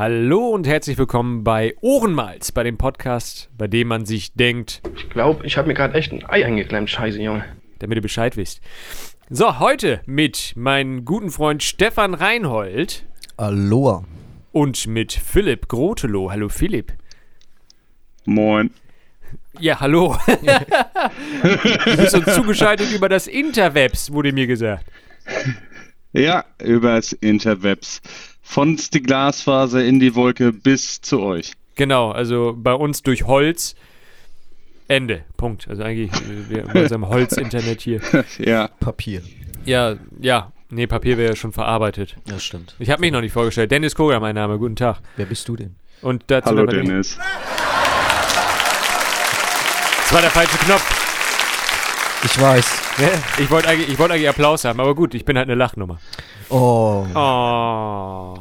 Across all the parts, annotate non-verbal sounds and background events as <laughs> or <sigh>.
Hallo und herzlich willkommen bei Ohrenmalz, bei dem Podcast, bei dem man sich denkt, Ich glaube, ich habe mir gerade echt ein Ei eingeklemmt. Scheiße, Junge. damit ihr Bescheid wisst. So, heute mit meinem guten Freund Stefan Reinhold Aloha. und mit Philipp Grotelow. Hallo Philipp. Moin. Ja, hallo. du bist uns zugeschaltet über das Interwebs, wurde mir gesagt. Ja, übers Interwebs. Von die Glasfaser in die Wolke bis zu euch. Genau, also bei uns durch Holz. Ende. Punkt. Also eigentlich äh, wir bei unserem <laughs> Holz-Internet hier. Ja, Papier. Ja, ja. Nee, Papier wäre ja schon verarbeitet. Das stimmt. Ich habe mich noch nicht vorgestellt. Dennis Koga, mein Name. Guten Tag. Wer bist du denn? Und dazu hallo Dennis. Das war der falsche Knopf. Ich weiß. Ich wollte eigentlich, ich wollte eigentlich Applaus haben, aber gut, ich bin halt eine Lachnummer. Oh, Oh,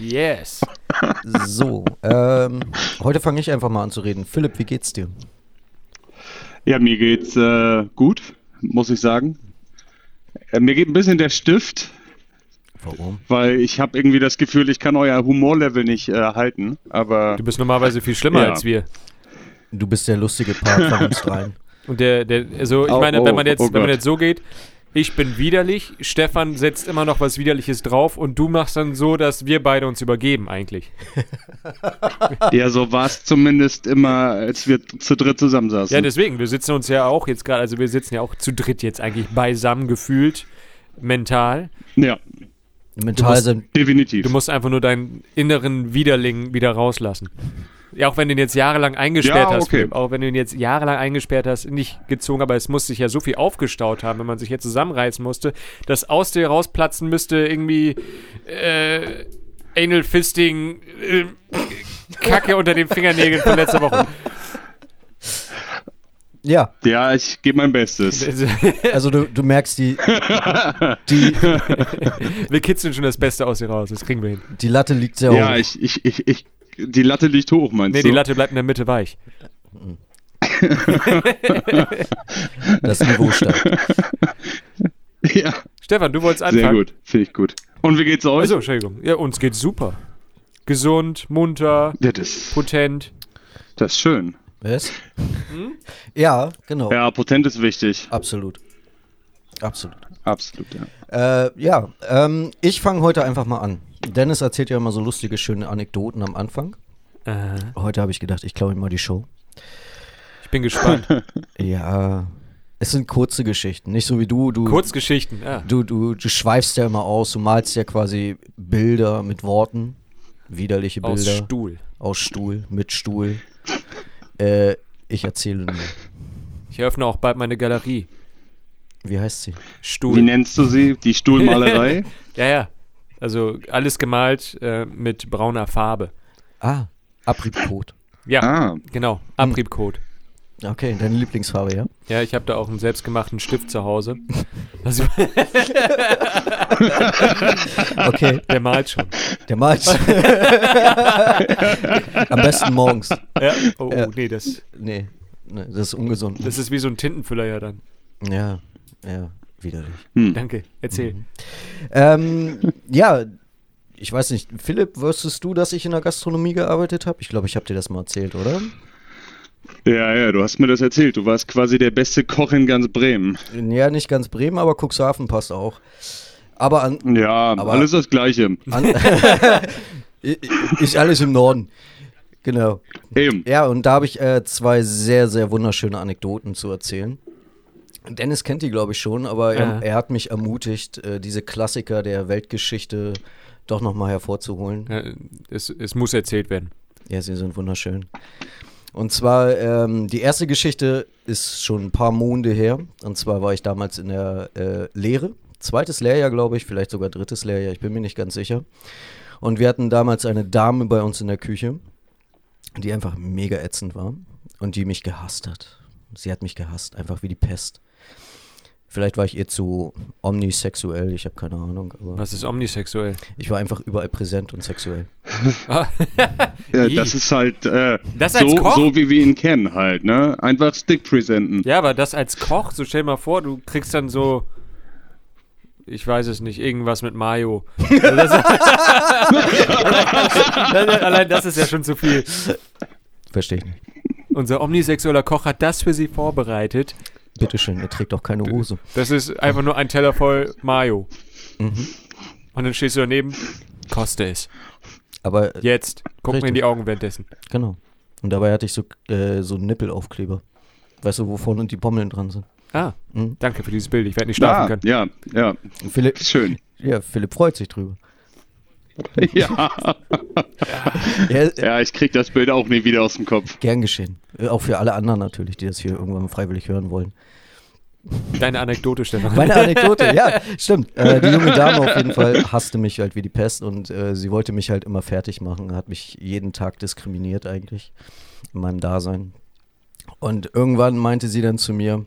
yes. so. Ähm, heute fange ich einfach mal an zu reden. Philipp, wie geht's dir? Ja, mir geht's äh, gut, muss ich sagen. Äh, mir geht ein bisschen der Stift, Warum? weil ich habe irgendwie das Gefühl, ich kann euer Humorlevel nicht äh, halten. Aber Du bist normalerweise viel schlimmer Ja. als wir. Du bist der lustige Part von uns dreien. Und der, der, also ich Oh, meine, oh, wenn man jetzt, oh wenn man jetzt so geht, ich bin widerlich, Stefan setzt immer noch was Widerliches drauf und du machst dann so, dass wir beide uns übergeben eigentlich. <laughs> ja, so war es zumindest immer, als wir zu dritt zusammensaßen. Ja, deswegen, wir sitzen uns ja auch jetzt gerade, also wir sitzen ja auch zu dritt jetzt eigentlich beisammen gefühlt, mental. ja Mental musst- sind. definitiv. Du musst einfach nur deinen inneren Widerling wieder rauslassen. Ja, auch wenn du ihn jetzt jahrelang eingesperrt Ja, hast, okay. Auch wenn du ihn jetzt jahrelang eingesperrt hast, nicht gezogen, aber es muss sich ja so viel aufgestaut haben, wenn man sich jetzt zusammenreißen musste, dass aus dir rausplatzen müsste irgendwie äh, Anal Fisting, äh, Kacke unter den Fingernägeln von letzter Woche. Ja, ja, ich gebe mein Bestes. <laughs> also du, du merkst, die, die, wir kitzeln schon das Beste aus dir raus, das kriegen wir hin. die Latte liegt sehr Ja, hoch. ich, ich, ich, ich, die Latte liegt hoch, meinst Nee, du? die Latte bleibt in der Mitte weich. <laughs> Das Niveau steigt. <laughs> Ja, Stefan, du wolltest anfangen. sehr gut, finde ich gut. Und wie geht's euch? Also, Entschuldigung. Ja, uns geht's super. Gesund, munter, Ja, das, potent. das ist schön. Was? Ja, genau. Ja, potent ist wichtig. Absolut. Absolut. Absolut, ja. Äh, ja, ähm, ich fange heute einfach mal an. Dennis erzählt ja immer so lustige, schöne Anekdoten am Anfang. Äh, Heute habe ich gedacht, ich klaue ihm mal die Show. ich bin gespannt. <laughs> Ja, es sind kurze Geschichten, nicht so wie du. Du, Kurzgeschichten. Ja. du, du, du schweifst ja immer aus, du malst ja quasi Bilder mit Worten, widerliche Bilder Aus Stuhl. aus Stuhl, mit Stuhl. Äh, ich erzähle nur. Ich eröffne auch bald meine Galerie. Wie heißt sie? Wie Stuhl. nennst du sie? Die Stuhlmalerei? <laughs> Ja, ja. Also alles gemalt äh, mit brauner Farbe. Ah, Abriebcode. Ja, ah, genau. Abriebcode. Okay, deine Lieblingsfarbe, ja? Ja, ich habe da auch einen selbstgemachten Stift zu Hause. Also, <laughs> Okay, der malt schon. der malt. <laughs> Am besten morgens. Ja. Oh, Ja. nee, das, Nee, nee, das ist ungesund. das ist wie so ein Tintenfüller ja dann. Ja, ja, widerlich. Danke. Erzähl. Ähm, ja, ich weiß nicht, Philipp, wusstest du, dass ich in der Gastronomie gearbeitet habe? Ich glaube, ich habe dir das mal erzählt, oder? ja, ja, du hast mir das erzählt. Du warst quasi der beste Koch in ganz Bremen. Ja, nicht ganz Bremen, aber Cuxhaven passt auch. Aber an, Ja, Aber- alles das Gleiche. an <laughs> ist alles im Norden. Genau. Eben. Ja, und da habe ich äh, zwei sehr, sehr wunderschöne Anekdoten zu erzählen. Dennis kennt die, glaube ich, schon, aber er, er hat mich ermutigt, äh, diese Klassiker der Weltgeschichte doch nochmal hervorzuholen. Ja, es, es muss erzählt werden. Ja, sie sind wunderschön. Und zwar, ähm, die erste Geschichte ist schon ein paar Monde her. Und zwar war ich damals in der äh, Lehre. Zweites Lehrjahr, glaube ich, vielleicht sogar drittes Lehrjahr, ich bin mir nicht ganz sicher. Und wir hatten damals eine Dame bei uns in der Küche, die einfach mega ätzend war und die mich gehasst hat. Sie hat mich gehasst, einfach wie die Pest. Vielleicht war ich ihr zu omnisexuell, ich habe keine Ahnung, aber Was ist omnisexuell? ich war einfach überall präsent und sexuell. <laughs> <laughs> Ja, Ih. das ist halt äh, Das als so, Koch? so, wie wir ihn kennen halt, ne? Einfach Stick presenten. Ja, aber das als Koch, so stell dir mal vor, du kriegst dann so ich weiß es nicht, irgendwas mit Mayo. <laughs> Also das, allein das ist ja schon zu viel. Verstehe ich nicht. Unser omnisexueller Koch hat das für Sie vorbereitet. Bitteschön, er trägt auch keine Hose. Das ist einfach nur ein Teller voll Mayo. Mhm. Und dann stehst du daneben, koste es. Aber Jetzt. Guck mir in Richtig. die Augen währenddessen. genau. Und dabei hatte ich so, äh, so einen Nippelaufkleber. Weißt du, wo vorne die Pommeln dran sind? Ah, Mhm. danke für dieses Bild. Ich werde nicht schlafen Ah, können. ja, ja, Philipp, schön. ja, Philipp freut sich drüber. <laughs> Ja, Ja, ja, ich krieg das Bild auch nie wieder aus dem Kopf. Gern geschehen. Auch für alle anderen natürlich, die das hier irgendwann freiwillig hören wollen. Deine Anekdote, Stefan. Meine Anekdote, ja, <laughs> stimmt. Äh, die junge Dame auf jeden Fall hasste mich halt wie die Pest und äh, sie wollte mich halt immer fertig machen, hat mich jeden Tag diskriminiert eigentlich in meinem Dasein. Und irgendwann meinte sie dann zu mir,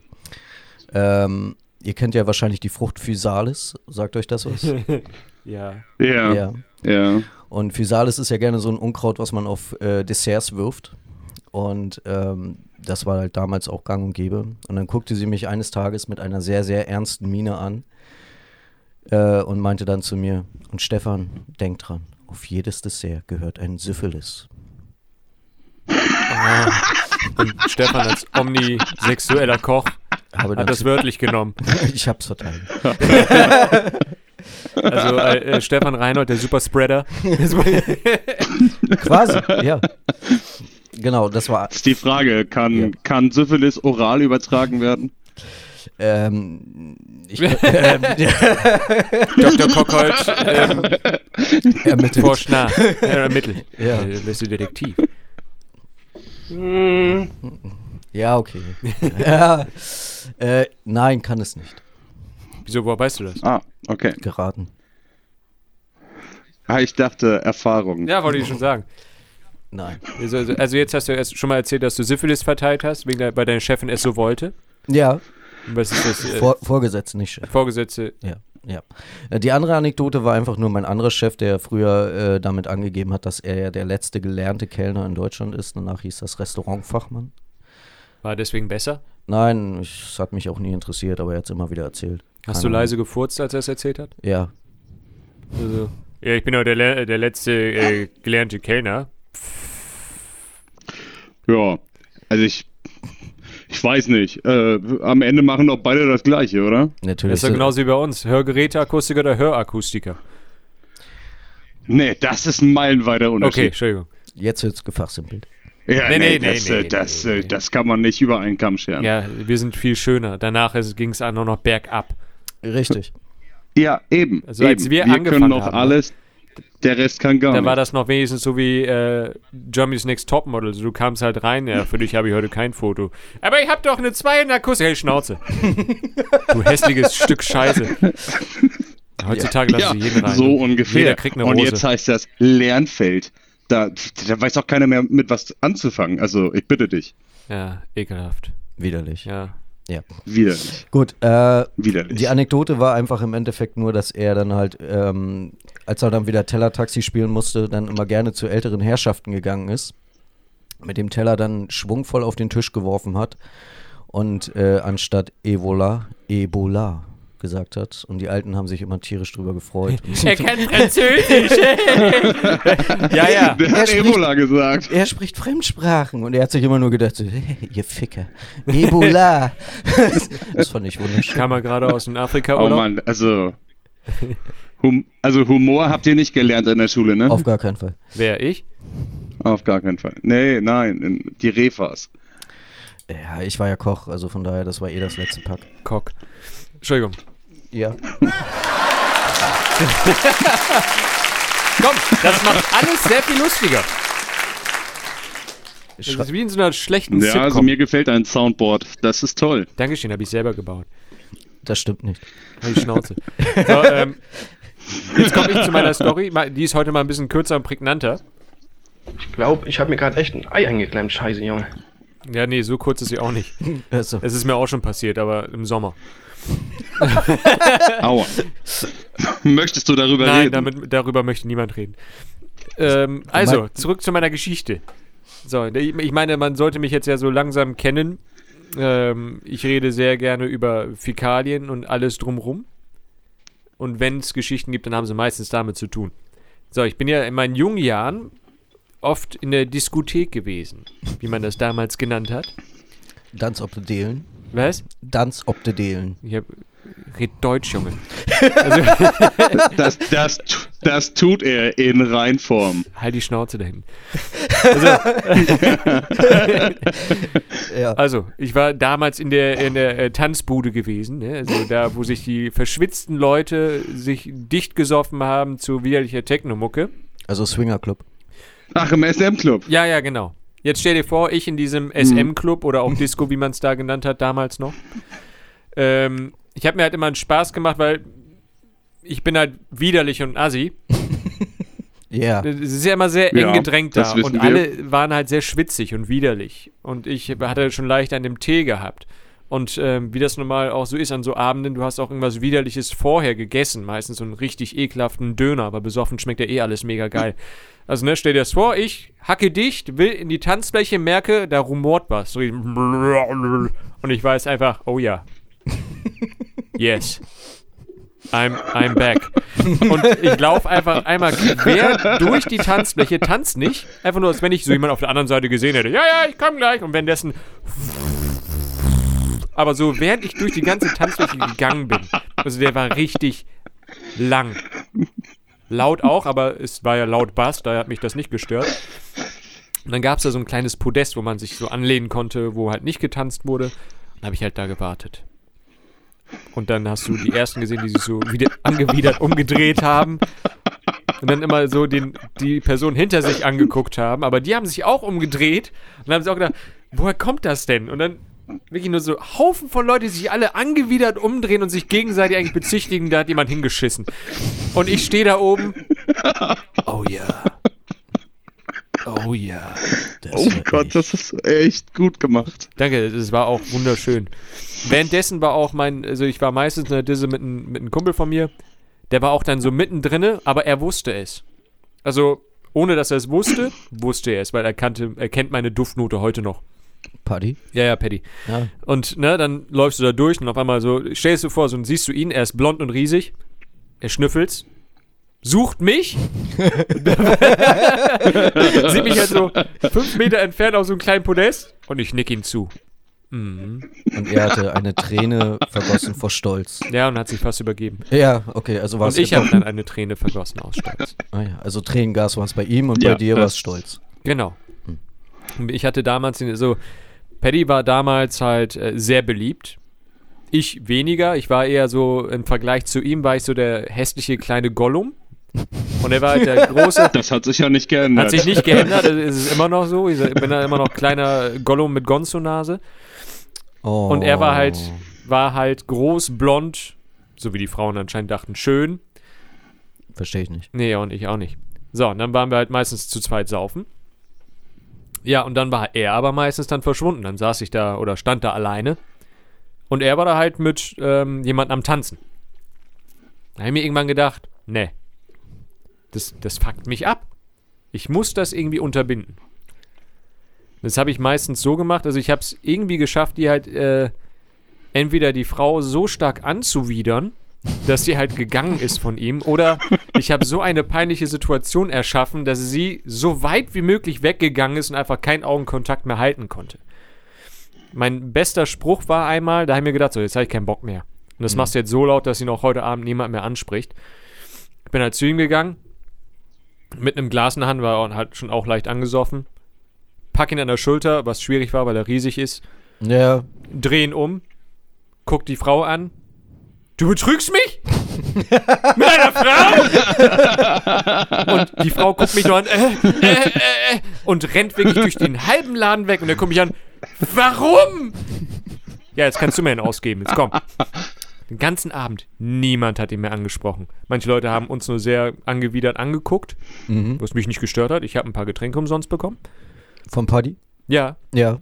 ähm, ihr kennt ja wahrscheinlich die Frucht Physalis, sagt euch das was? <laughs> ja. Ja, ja. ja. Und Physalis ist ja gerne so ein Unkraut, was man auf äh, Desserts wirft. Und ähm, das war halt damals auch gang und gäbe. Und dann guckte sie mich eines Tages mit einer sehr, sehr ernsten Miene an äh, und meinte dann zu mir, und Stefan, denk dran, auf jedes Dessert gehört ein Syphilis. Und Stefan als omnisexueller Koch Habe hat das wörtlich genommen. <laughs> ich hab's verteilt. <laughs> Also äh, äh, Stefan Reinhold, der Superspreader. <laughs> Quasi, ja. Genau, das war Ist die Frage, kann, Ja. kann Syphilis oral übertragen werden? ähm, ich, ähm, Dr. Kockholt ähm, ermittelt. forscht nach. Äh, ermittelt. Ja. Äh, bist du Detektiv. Ja, okay. ja, äh, nein, kann es nicht. Wieso, woher weißt du das? Ah, okay. Geraten. Ah, ich dachte Erfahrung. Ja, wollte ich schon sagen. Nein. Also, also- also jetzt hast du erst schon mal erzählt, dass du Syphilis verteilt hast, wegen der, weil deine Chefin es so wollte. Ja, was ist das? Äh, Vor, Vorgesetzte, nicht Chef. Vorgesetzte. Ja, ja. Äh, Die andere Anekdote war einfach nur mein anderer Chef, der früher äh, damit angegeben hat, dass er ja der letzte gelernte Kellner in Deutschland ist. Danach hieß das Restaurantfachmann. War deswegen besser? Nein, es hat mich auch nie interessiert, aber er hat es immer wieder erzählt. Hast Keine du Ahnung. leise gefurzt, als er es erzählt hat? Ja, Also, ja, ich bin aber der, le- der letzte äh, gelernte Kellner. Ja, also ich, ich weiß nicht. Äh, am Ende machen doch beide das Gleiche, oder? natürlich. Das ist ja genauso wie bei uns. Hörgeräteakustiker oder Hörakustiker. Nee, das ist ein meilenweiter Okay, Unterschied. Entschuldigung. Jetzt wird es gefachsimpelt. Ja, Nee, nee, nee, das, nee, äh, nee, das, nee, äh, nee. das kann man nicht über einen Kamm scheren. Ja, wir sind viel schöner. Danach ging es auch noch bergab. Richtig. Ja, eben. Also als eben. wir wir angefangen können noch haben, alles, der Rest kann gar Da nicht. war das noch wenigstens so wie äh, Germany's Next Topmodel. Also du kamst halt rein, ja, für dich habe ich heute kein Foto. Aber ich habe doch eine 2 in der Kusse. Hey, Schnauze. du hässliches <laughs> Stück Scheiße. Heutzutage lassen ja, sie jeden rein. so Jeder ungefähr. kriegt eine Und Rose. jetzt heißt das Lernfeld. Da, da weiß auch keiner mehr mit was anzufangen. Also ich bitte dich. Ja, ekelhaft. Widerlich. Ja. Ja. Widerlich. Gut, äh, Widerlich. Die Anekdote war einfach im Endeffekt nur, dass er dann halt, ähm, als er dann wieder Teller-Taxi spielen musste, dann immer gerne zu älteren Herrschaften gegangen ist, mit dem Teller dann schwungvoll auf den Tisch geworfen hat und äh, anstatt Evola, Ebola gesagt hat. Und die Alten haben sich immer tierisch drüber gefreut. <laughs> Er kann Französisch. <laughs> ja, ja. Der Er hat spricht- Ebola gesagt. er spricht Fremdsprachen und er hat sich immer nur gedacht, so, hey, ihr Ficker, Ebola. <laughs> das fand ich wunderschön. Kam er gerade aus dem Afrika Oh oder? Mann, also. Hum, also Humor habt ihr nicht gelernt in der Schule, ne? Auf gar keinen Fall. Wer ich? Auf gar keinen Fall. Nee, nein, in- die Refas. Ja, ich war ja Koch, also von daher, das war eh das letzte Pack. Cock. Entschuldigung. Ja. <laughs> Komm, das macht alles sehr viel lustiger. Das ist wie in so einer schlechten Ja, Sitcom. also mir gefällt ein Soundboard. Das ist toll. Dankeschön, habe ich selber gebaut. Das stimmt nicht. Halt die Schnauze. <laughs> so, ähm, jetzt komme ich zu meiner Story. Die ist heute mal ein bisschen kürzer und prägnanter. Ich glaube, ich habe mir gerade echt ein Ei eingeklemmt. Scheiße, Junge. Ja, nee, so kurz ist sie auch nicht. Es ist mir auch schon passiert, aber im Sommer. <laughs> Aua. Möchtest du darüber Nein, reden? damit, darüber möchte niemand reden. Ähm, also, zurück zu meiner Geschichte. So, ich meine, man sollte mich jetzt ja so langsam kennen. Ähm, ich rede sehr gerne über Fäkalien und alles drumrum. Und wenn es Geschichten gibt, dann haben sie meistens damit zu tun. So, ich bin ja in meinen jungen Jahren oft in der Diskothek gewesen, wie man das damals genannt hat. Danz ob de Delen. Was? Danz ob de Delen. Ich hab, red Deutsch, Junge. <laughs> Das, das, das tut er in Reinform. Halt die Schnauze dahin. <laughs> <laughs> Ja. Also, ich war damals in der, in der äh, Tanzbude gewesen, ne? also da, wo sich die verschwitzten Leute sich dicht gesoffen haben zu widerlicher Technomucke. Also Swinger Club. Ach, im SM-Club. Ja, ja, genau. Jetzt stell dir vor, ich in diesem SM-Club oder auch Disco, wie man es da genannt hat, damals noch. Ähm, ich habe mir halt immer einen Spaß gemacht, weil ich bin halt widerlich und assi. <laughs> Ja. Es ist ja immer sehr eng Ja, gedrängt da das wissen und wir. alle waren halt sehr schwitzig und widerlich. Und ich hatte schon leicht an dem Tee gehabt. Und ähm, wie das normal auch so ist an so Abenden, du hast auch irgendwas Widerliches vorher gegessen. Meistens so einen richtig ekelhaften Döner, aber besoffen schmeckt ja eh alles mega geil. Also, ne, stell dir das vor, ich hacke dicht, will in die Tanzfläche, merke, da rumort was. So, Und ich weiß einfach, oh ja. Yes. I'm, I'm back. Und ich laufe einfach einmal quer durch die Tanzfläche, tanz nicht. Einfach nur, als wenn ich so jemand auf der anderen Seite gesehen hätte. Ja, ja, ich komme gleich. Und währenddessen. Aber so, während ich durch die ganze Tanzfläche gegangen bin, also der war richtig lang. Laut auch, aber es war ja laut Bass, daher hat mich das nicht gestört. Und dann gab es da so ein kleines Podest, wo man sich so anlehnen konnte, wo halt nicht getanzt wurde. Dann habe ich halt da gewartet. Und dann hast du die ersten gesehen, die sich so wieder angewidert umgedreht haben. Und dann immer so den, die Person hinter sich angeguckt haben. Aber die haben sich auch umgedreht. Und dann haben sie auch gedacht, woher kommt das denn? Und dann wirklich nur so Haufen von Leuten, die sich alle angewidert umdrehen und sich gegenseitig eigentlich bezichtigen, da hat jemand hingeschissen. Und ich stehe da oben. Oh ja. Oh ja. Das Oh Gott, echt- das ist echt gut gemacht. Danke, das war auch wunderschön. Währenddessen war auch mein, also ich war meistens in der Disse mit, ein- mit einem Kumpel von mir, der war auch dann so mittendrinne, aber er wusste es. Also, ohne dass er es wusste, wusste er es, weil er kannte, er kennt meine Duftnote heute noch. Party. Ja, ja, Paddy. Ja. Und ne, dann läufst du da durch und auf einmal so, stellst du vor, so und siehst du ihn, er ist blond und riesig, er schnüffelt's, sucht mich, <laughs> sieht mich halt so fünf Meter entfernt auf so einem kleinen Podest und ich nick ihm zu. Mhm. Und er hatte eine Träne vergossen vor Stolz. Ja, und hat sich fast übergeben. Ja, okay, also war Und es ich habe dann eine Träne vergossen aus Stolz. Ah, ja. Also Tränengas war es bei ihm und Ja, bei dir war es Stolz. Genau. Und Ich hatte damals, so, Paddy war damals halt äh, sehr beliebt. Ich weniger. Ich war eher so, im Vergleich zu ihm, war ich so der hässliche kleine Gollum. Und er war halt der große. <laughs> Das hat sich ja nicht geändert. Hat sich nicht geändert, es ist immer noch so. Ich bin da immer noch kleiner Gollum mit Gonzo-Nase. Oh. Und er war halt, war halt groß, blond, so wie die Frauen anscheinend dachten, schön. Verstehe ich nicht. Nee, und ich auch nicht. So, und dann waren wir halt meistens zu zweit saufen. Ja, und dann war er aber meistens dann verschwunden. Dann saß ich da oder stand da alleine. Und er war da halt mit ähm, jemandem am Tanzen. Da habe ich mir irgendwann gedacht, nee, das, das fuckt mich ab. Ich muss das irgendwie unterbinden. Das habe ich meistens so gemacht, also ich habe es irgendwie geschafft, die halt äh, entweder die Frau so stark anzuwidern, dass sie halt gegangen ist von ihm. Oder ich habe so eine peinliche Situation erschaffen, dass sie so weit wie möglich weggegangen ist und einfach keinen Augenkontakt mehr halten konnte. Mein bester Spruch war einmal, da habe ich mir gedacht, so, jetzt habe ich keinen Bock mehr. Und das machst du jetzt so laut, dass ihn auch heute Abend niemand mehr anspricht. Ich bin halt zu ihm gegangen, mit einem Glas in der Hand, war er halt schon auch leicht angesoffen. Pack ihn an der Schulter, was schwierig war, weil er riesig ist. Ja, Dreh ihn um, guck die Frau an. Du betrügst mich? <laughs> Mit einer Frau? und die Frau guckt mich nur an äh, äh, äh, äh, und rennt wirklich durch den halben Laden weg und er guckt mich an. Warum? Ja, jetzt kannst du mir einen ausgeben. Jetzt komm. Den ganzen Abend. Niemand hat ihn mehr angesprochen. Manche Leute haben uns nur sehr angewidert angeguckt, mhm. was mich nicht gestört hat. Ich habe ein paar Getränke umsonst bekommen. vom Party? Ja, Ja.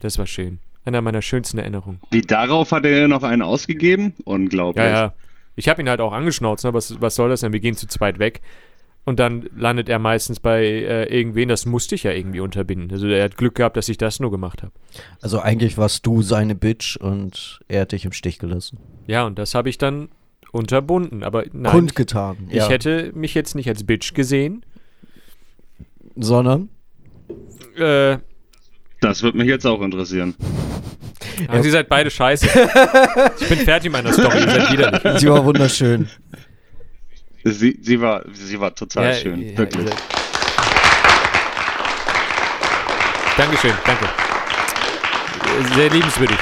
das war schön. Einer meiner schönsten Erinnerungen. Wie darauf hat er noch einen ausgegeben? Unglaublich. Ja, ja. Ich habe ihn halt auch angeschnauzt, ne? was, was soll das denn? Wir gehen zu zweit weg. Und dann landet er meistens bei äh, irgendwen, das musste ich ja irgendwie unterbinden. Also er hat Glück gehabt, dass ich das nur gemacht habe. Also eigentlich warst du seine Bitch und er hat dich im Stich gelassen. Ja, und das habe ich dann unterbunden. Aber nein, Kundgetan. ich ja. hätte mich jetzt nicht als Bitch gesehen. Sondern? Äh, Das wird mich jetzt auch interessieren. aber Sie seid beide scheiße. ich bin fertig mit meiner Story. Ihr seid widerlich. Sie war wunderschön. Sie, sie, war, sie war total Ja, schön, ja, wirklich. seid- Dankeschön, danke. Sehr liebenswürdig.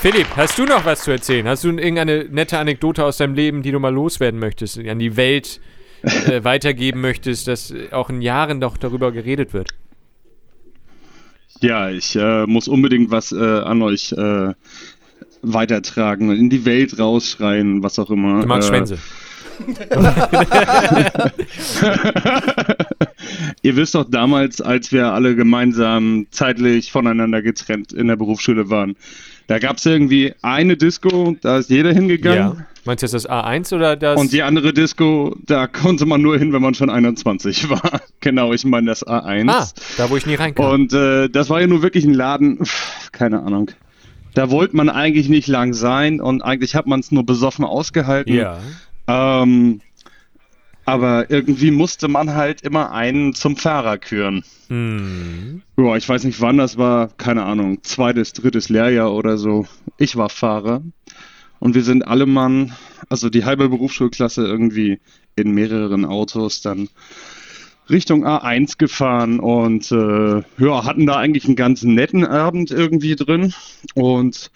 Philipp, hast du noch was zu erzählen? Hast du irgendeine nette Anekdote aus deinem Leben, die du mal loswerden möchtest, an die Welt äh, weitergeben möchtest, dass auch in Jahren doch darüber geredet wird? Ja, ich äh, muss unbedingt was äh, an euch äh, weitertragen, in die Welt rausschreien, was auch immer. Du magst äh, Schwänze. <laughs> Ihr wisst doch damals, als wir alle gemeinsam zeitlich voneinander getrennt in der Berufsschule waren, da gab es irgendwie eine Disco, da ist jeder hingegangen. Ja. Meinst du jetzt das A1 oder das? Und die andere Disco, da konnte man nur hin, wenn man schon 21 <laughs> war. genau, ich meine das A1. ah, da wo ich nie reinkam. Und äh, das war ja nur wirklich ein Laden, pff, keine Ahnung. Da wollte man eigentlich nicht lang sein und eigentlich hat man es nur besoffen ausgehalten. ja. Ähm, aber irgendwie musste man halt immer einen zum Fahrer küren. Hm. Ja, ich weiß nicht wann das war, keine Ahnung, zweites, drittes Lehrjahr oder so. Ich war Fahrer und wir sind alle Mann, also die halbe Berufsschulklasse irgendwie in mehreren Autos dann Richtung A1 gefahren und äh, ja, hatten da eigentlich einen ganz netten Abend irgendwie drin und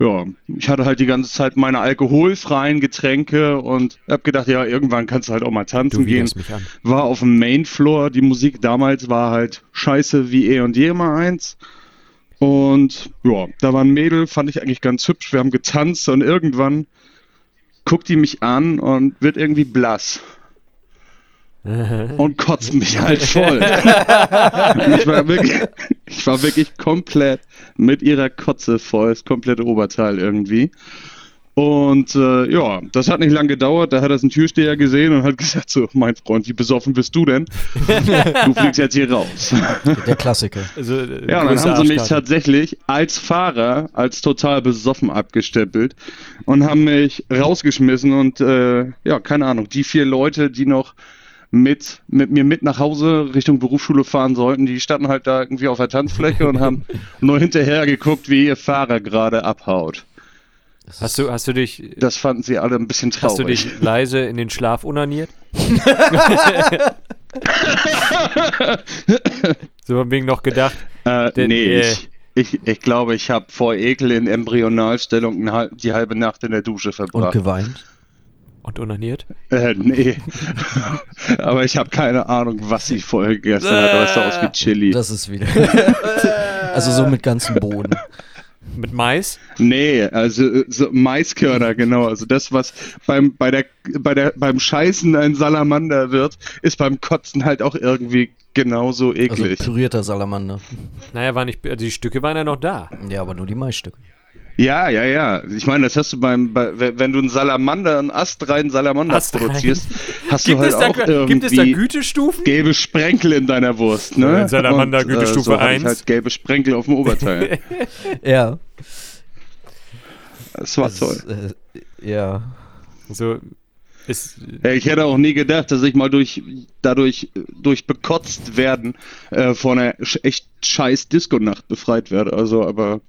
ja, ich hatte halt die ganze Zeit meine alkoholfreien Getränke und hab gedacht, ja, irgendwann kannst du halt auch mal tanzen gehen war auf dem Main Floor. Die Musik damals war halt scheiße wie eh und je mal eins. Und ja, da war ein Mädel, fand ich eigentlich ganz hübsch. Wir haben getanzt und irgendwann guckt die mich an und wird irgendwie blass. Und kotzt mich halt voll. <laughs> ich, war wirklich, ich war wirklich komplett mit ihrer Kotze voll, das komplette Oberteil irgendwie. Und äh, ja, das hat nicht lange gedauert. Da hat das ein Türsteher gesehen und hat gesagt: So, mein Freund, wie besoffen bist du denn? <laughs> du fliegst jetzt hier raus. Der Klassiker. Also, äh, Ja, und dann haben sie mich tatsächlich als Fahrer, als total besoffen abgestempelt und haben mich rausgeschmissen und äh, ja, keine Ahnung, die vier Leute, die noch mit, mit mir mit nach Hause Richtung Berufsschule fahren sollten, die standen halt da irgendwie auf der Tanzfläche und haben <laughs> nur hinterher geguckt, wie ihr Fahrer gerade abhaut. Hast du, hast du dich, Das fanden sie alle ein bisschen hast du traurig. dich <laughs> leise in den Schlaf unaniert? <laughs> so von wegen noch gedacht. Äh, Denn, nee, äh, ich, ich, ich glaube, ich habe vor Ekel in Embryonalstellung die halbe Nacht in der Dusche Und verbracht. geweint. Und unaniert? Äh, nee. <laughs> Aber ich habe keine Ahnung, was sie vorher gegessen hat. Aber es sah aus wie Chili. Das ist wieder. <laughs> also so mit ganzem Boden. Mit Mais? Nee, also äh, so Maiskörner, genau. Also das, was beim, bei der, bei der, beim Scheißen ein Salamander wird, ist beim Kotzen halt auch irgendwie genauso Also eklig. pürierter Salamander. Naja, war nicht, also die Stücke waren ja noch da. Ja, aber nur die Maisstücke. Ja, ja, ja. Ich meine, das hast du beim, bei, wenn du einen Salamander, einen astreinen Salamander Astrein. produzierst, hast Gibt du halt es, da, auch irgendwie gibt es da Gütestufen? gelbe Sprenkel in deiner Wurst, Ja, ne? Salamander, Und, Gütestufe so hatte ich 1. halt gelbe Sprenkel auf dem Oberteil. <laughs> Ja. Das war Das toll. äh, ja. So, ist, Ja, Ich hätte auch nie gedacht, dass ich mal durch dadurch durch bekotzt werden äh, von einer echt scheiß Disco-Nacht befreit werde. Also, aber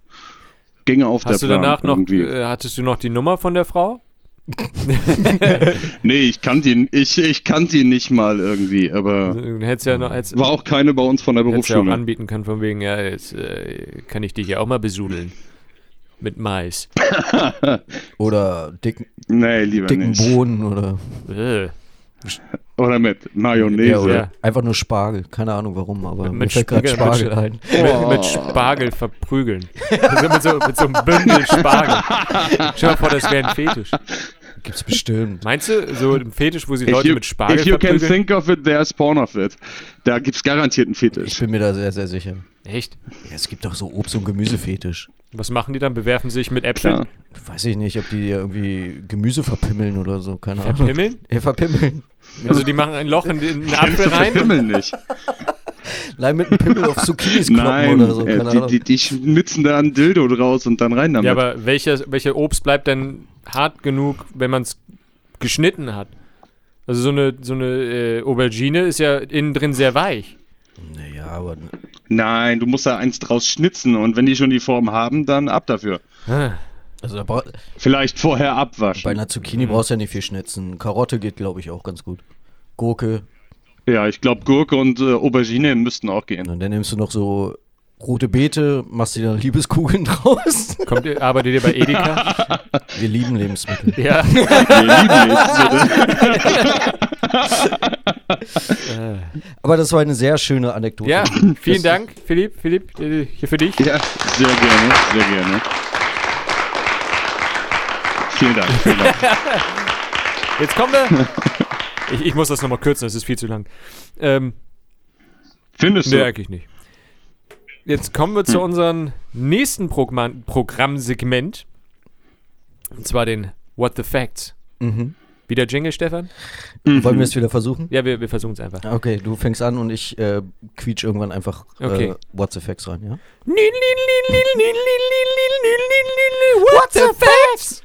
ginge auf hast du der Plan danach noch, irgendwie. äh, hattest du noch die Nummer von der Frau? <laughs> nee, ich kannte ihn, ich, ich kannte ihn nicht mal irgendwie, aber Du hättest ja noch, hättest, war auch keine bei uns von der hättest ja auch Berufsschule. anbieten können von wegen, ja, jetzt äh, kann ich dich ja auch mal besudeln. Mit Mais. <laughs> Oder dicken, nee, lieber dicken nicht. Bohnen oder, Äh, Oder mit Mayonnaise. ja, oder Ja. einfach nur Spargel. Keine Ahnung warum, aber Mit mir fällt gerade Spargel- Spargel <laughs> ein. mit, mit Spargel verprügeln. Also mit, so, mit so einem Bündel Spargel. Stell dir mal vor, das wäre ein Fetisch. Gibt's bestimmt. Meinst du, so ein Fetisch, wo sie Leute you, mit Spargel if you can verprügeln? think of it, there's porn of it. Da gibt's garantiert einen Ich Fetisch. bin mir da sehr, sehr sicher. Echt? Ja, es gibt doch so Obst- und Gemüsefetisch. Was machen die dann? Bewerfen sich mit Äpfeln? Klar. Weiß ich nicht, ob die irgendwie Gemüse verpimmeln oder so. Keine Ahnung. Verpimmeln? Ja, verpimmeln. Also die machen ein Loch in den Apfel rein Verpimmeln nicht. Nein, mit einem Pimmel auf Zucchinis kloppen Nein, oder so. äh, Keine die, Ahnung. die, die schnitzen da ein Dildo draus und dann rein damit. Ja, aber welcher, welcher Obst bleibt denn hart genug, wenn man es geschnitten hat? Also so eine, so eine äh, Aubergine ist ja innen drin sehr weich. naja, aber Nein, du musst da eins draus schnitzen und wenn die schon die Form haben, dann ab dafür. Ah, also Vielleicht vorher abwaschen. bei einer Zucchini brauchst du ja nicht viel schnitzen. Karotte geht, glaube ich, auch ganz gut. Gurke. Ja, ich glaube, Gurke und äh, Aubergine müssten auch gehen. Und dann nimmst du noch so rote Beete, machst dir dann Liebeskugeln <laughs> draus. kommt ihr, arbeitet ihr bei Edeka? <laughs> Wir lieben Lebensmittel. ja. Wir lieben Lebensmittel. <laughs> Aber das war eine sehr schöne Anekdote. ja, vielen Das- Dank, Philipp. Philipp, äh, hier für dich. Ja, sehr gerne, sehr gerne. Vielen Dank. Vielen Dank. Jetzt kommen wir. Ich, ich muss das nochmal kürzen, das ist viel zu lang. Ähm, Findest nee, du? eigentlich nicht. Jetzt kommen wir zu unserem nächsten Programm Programmsegment. Und zwar den What the Facts. Mhm. Wieder Jingle, Stefan? Wollen wir es wieder versuchen? Ja, wir, wir versuchen es einfach. Okay, du fängst an und ich äh, quietsch irgendwann einfach Okay. äh, What's the Facts rein, ja? What the Facts?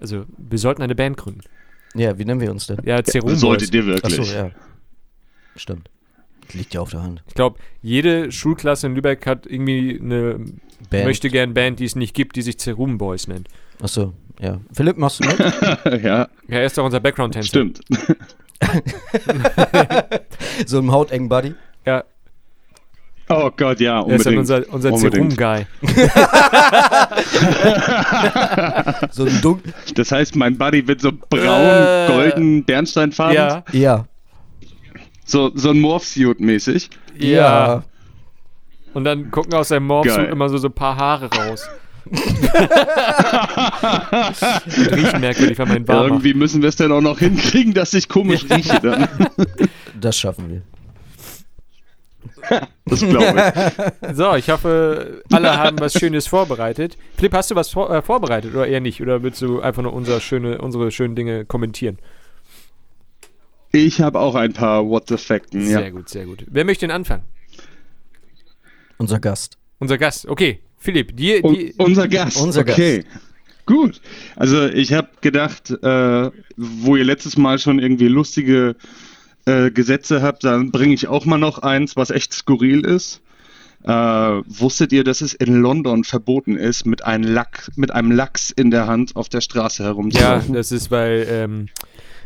Also, wir sollten eine Band gründen. Ja, wie nennen wir uns denn? Ja, Cerum Solltet ihr Achso, wirklich. ja. Stimmt. Liegt ja auf der Hand. Ich glaube, jede Schulklasse in Lübeck hat irgendwie eine Band. möchte gern Band, die es nicht gibt, die sich Cerum Boys nennt. Achso, ja. Philipp, machst du mit? <laughs> ja, Ja, er ist doch unser Background-Tänzer. stimmt. <laughs> <laughs> so im hautengen Buddy? Ja, Oh Gott, ja, er ist dann unbedingt. unser, unser Unbedingt. Cerum-Guy. <laughs> So ein Dunk. Das heißt, mein Buddy wird so braun, Äh, golden, bernsteinfarben. Ja, Ja. So, so ein Morph-Suit mäßig. ja. Und dann gucken aus seinem Morphsuit immer so, so ein paar Haare raus. <laughs> Und riechen merkwürdig, ihn warm macht. Irgendwie müssen wir es dann auch noch hinkriegen, dass ich komisch rieche dann. Das schaffen wir. Das glaube ich. <laughs> So, ich hoffe, alle haben was Schönes vorbereitet. Philipp, hast du was vor, äh, vorbereitet oder eher nicht? Oder willst du einfach nur unser schöne, unsere schönen Dinge kommentieren? Ich habe auch ein paar What the Facten, ja. Sehr gut, sehr gut. Wer möchte denn anfangen? Unser Gast. Unser Gast. Okay, Philipp, dir, Un die, unser Gast. Unser okay. Gut. Also ich habe gedacht, äh, wo ihr letztes Mal schon irgendwie lustige äh, Gesetze habt, dann bringe ich auch mal noch eins, was echt skurril ist. Äh, wusstet ihr, dass es in London verboten ist, mit einem, Lack, mit einem Lachs in der Hand auf der Straße ja, herumzulaufen? das ist, weil ähm,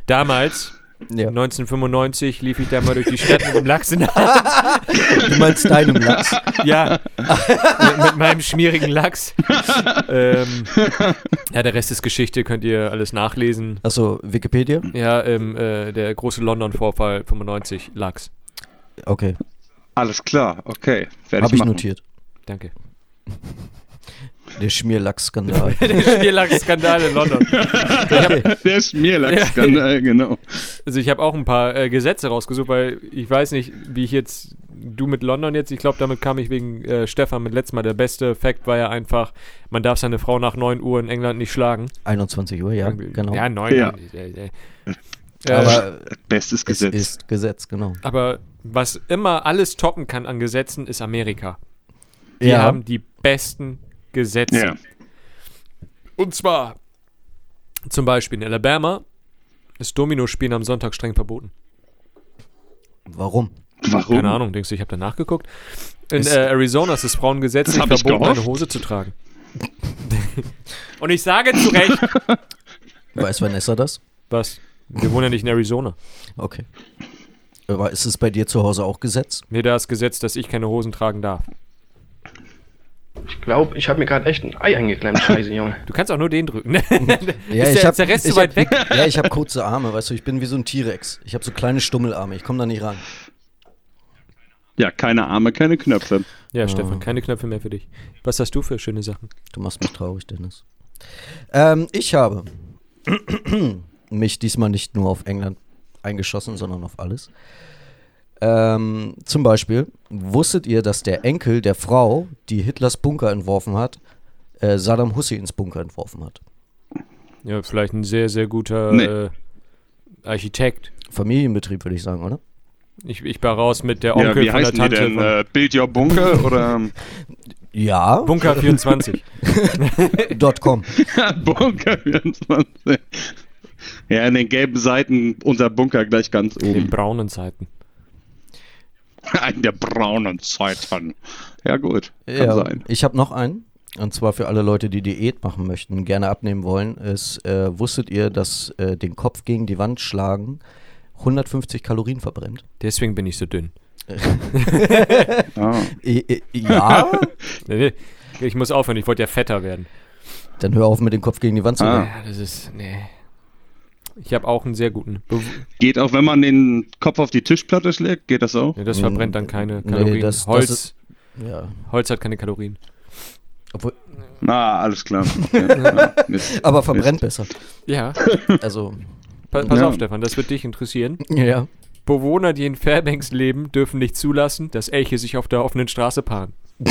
damals, Ja. 1995, lief ich da mal durch die Stadt mit dem Lachs in der Hand. <laughs> Du meinst deinem Lachs. Ja, mit, mit meinem schmierigen Lachs. ähm, ja, der Rest ist Geschichte, könnt ihr alles nachlesen. Achso, Wikipedia? Ja, ähm, äh, der große London-Vorfall 95, Lachs. Okay, Alles klar, okay. Werde habe ich machen. notiert. Danke. Der Schmierlachs-Skandal. <laughs> Der Spiellachs-Skandal in London. <laughs> Der Schmierlachs-Skandal, genau. Also ich habe auch ein paar äh, Gesetze rausgesucht, weil ich weiß nicht, wie ich jetzt, du mit London jetzt, ich glaube, damit kam ich wegen äh, Stefan mit letztem Mal. Der beste Fakt war ja einfach, man darf seine Frau nach 9 Uhr in England nicht schlagen. 21 Uhr, ja, genau. Ja, 9 Ja. Äh, äh, äh, Aber Bestes es Gesetz. ist Gesetz, genau. aber was immer alles toppen kann an Gesetzen, ist Amerika. Die ja, haben die besten Gesetze. Ja. Und zwar zum Beispiel in Alabama ist Domino-Spielen am Sonntag streng verboten. warum? Warum? Keine Ahnung, denkst du, ich habe da nachgeguckt? In Ist- äh, Arizona ist es Frauen Das gesetzlich hab ich verboten, eine. Hose zu tragen. Und ich sage zu Recht, <laughs> Weiß Vanessa das? was? Wir wohnen ja nicht in Arizona. Okay. Aber ist es bei dir zu Hause auch Gesetz? Nee, da ist Gesetz, dass ich keine Hosen tragen darf. Ich glaube, ich habe mir gerade echt ein Ei eingeklemmt. <laughs> Scheiße, Junge. Du kannst auch nur den drücken. <laughs> <laughs> ist, Ja, der, ich hab, ist der Rest ich zu weit hab, weg? Ja, ich habe kurze Arme, weißt du, ich bin wie so ein T-Rex. Ich habe so kleine Stummelarme, ich komme da nicht ran. Ja, keine Arme, keine Knöpfe. Ja, Stefan, keine Knöpfe mehr für dich. Was hast du für schöne Sachen? Du machst mich traurig, Dennis. Ähm, ich habe <clears throat> mich diesmal nicht nur auf England eingeschossen, sondern auf alles. Ähm, zum Beispiel, wusstet ihr, dass der Enkel der Frau, die Hitlers Bunker entworfen hat, äh, Saddam Husseins Bunker entworfen hat? Ja, vielleicht ein sehr, sehr guter Nee. äh, Architekt. Familienbetrieb, würde ich sagen, oder? Ich, ich war raus mit der Ja, Onkel wie von der heißen die Tante. denn? von Äh, Build Your Bunker oder <laughs> Ja, Bunker 24. <laughs> .com. <laughs> Bunker 24? Ja, in den gelben Seiten unser Bunker gleich ganz In oben. braunen Zeiten. In der braunen Zeiten. Ja, gut. Kann Ja, sein. ich habe noch einen. Und zwar für alle Leute, die Diät machen möchten, gerne abnehmen wollen. Ist, äh, wusstet ihr, dass äh, den Kopf gegen die Wand schlagen 150 Kalorien verbrennt? Deswegen bin ich so dünn. <laughs> Ah. Ja? <laughs> Ich muss aufhören, ich wollte ja fetter werden. Dann hör auf mit dem Kopf gegen die Wand zu Ah. Ja, das ist. Nee. Ich habe auch einen sehr guten. Be Geht auch, wenn man den Kopf auf die Tischplatte schlägt, geht das auch? nee, das verbrennt dann keine Nee, Kalorien. das- das Holz, ist- Ja. Holz hat keine Kalorien. Obwohl, Ah, alles klar. <laughs> Okay. Ja, Mist. aber verbrennt besser. Ja, <laughs> Also, pa pass Ja. auf, Stefan, das wird dich interessieren. ja. Bewohner, die in Fairbanks leben, dürfen nicht zulassen, dass Elche sich auf der offenen Straße paaren. <laughs>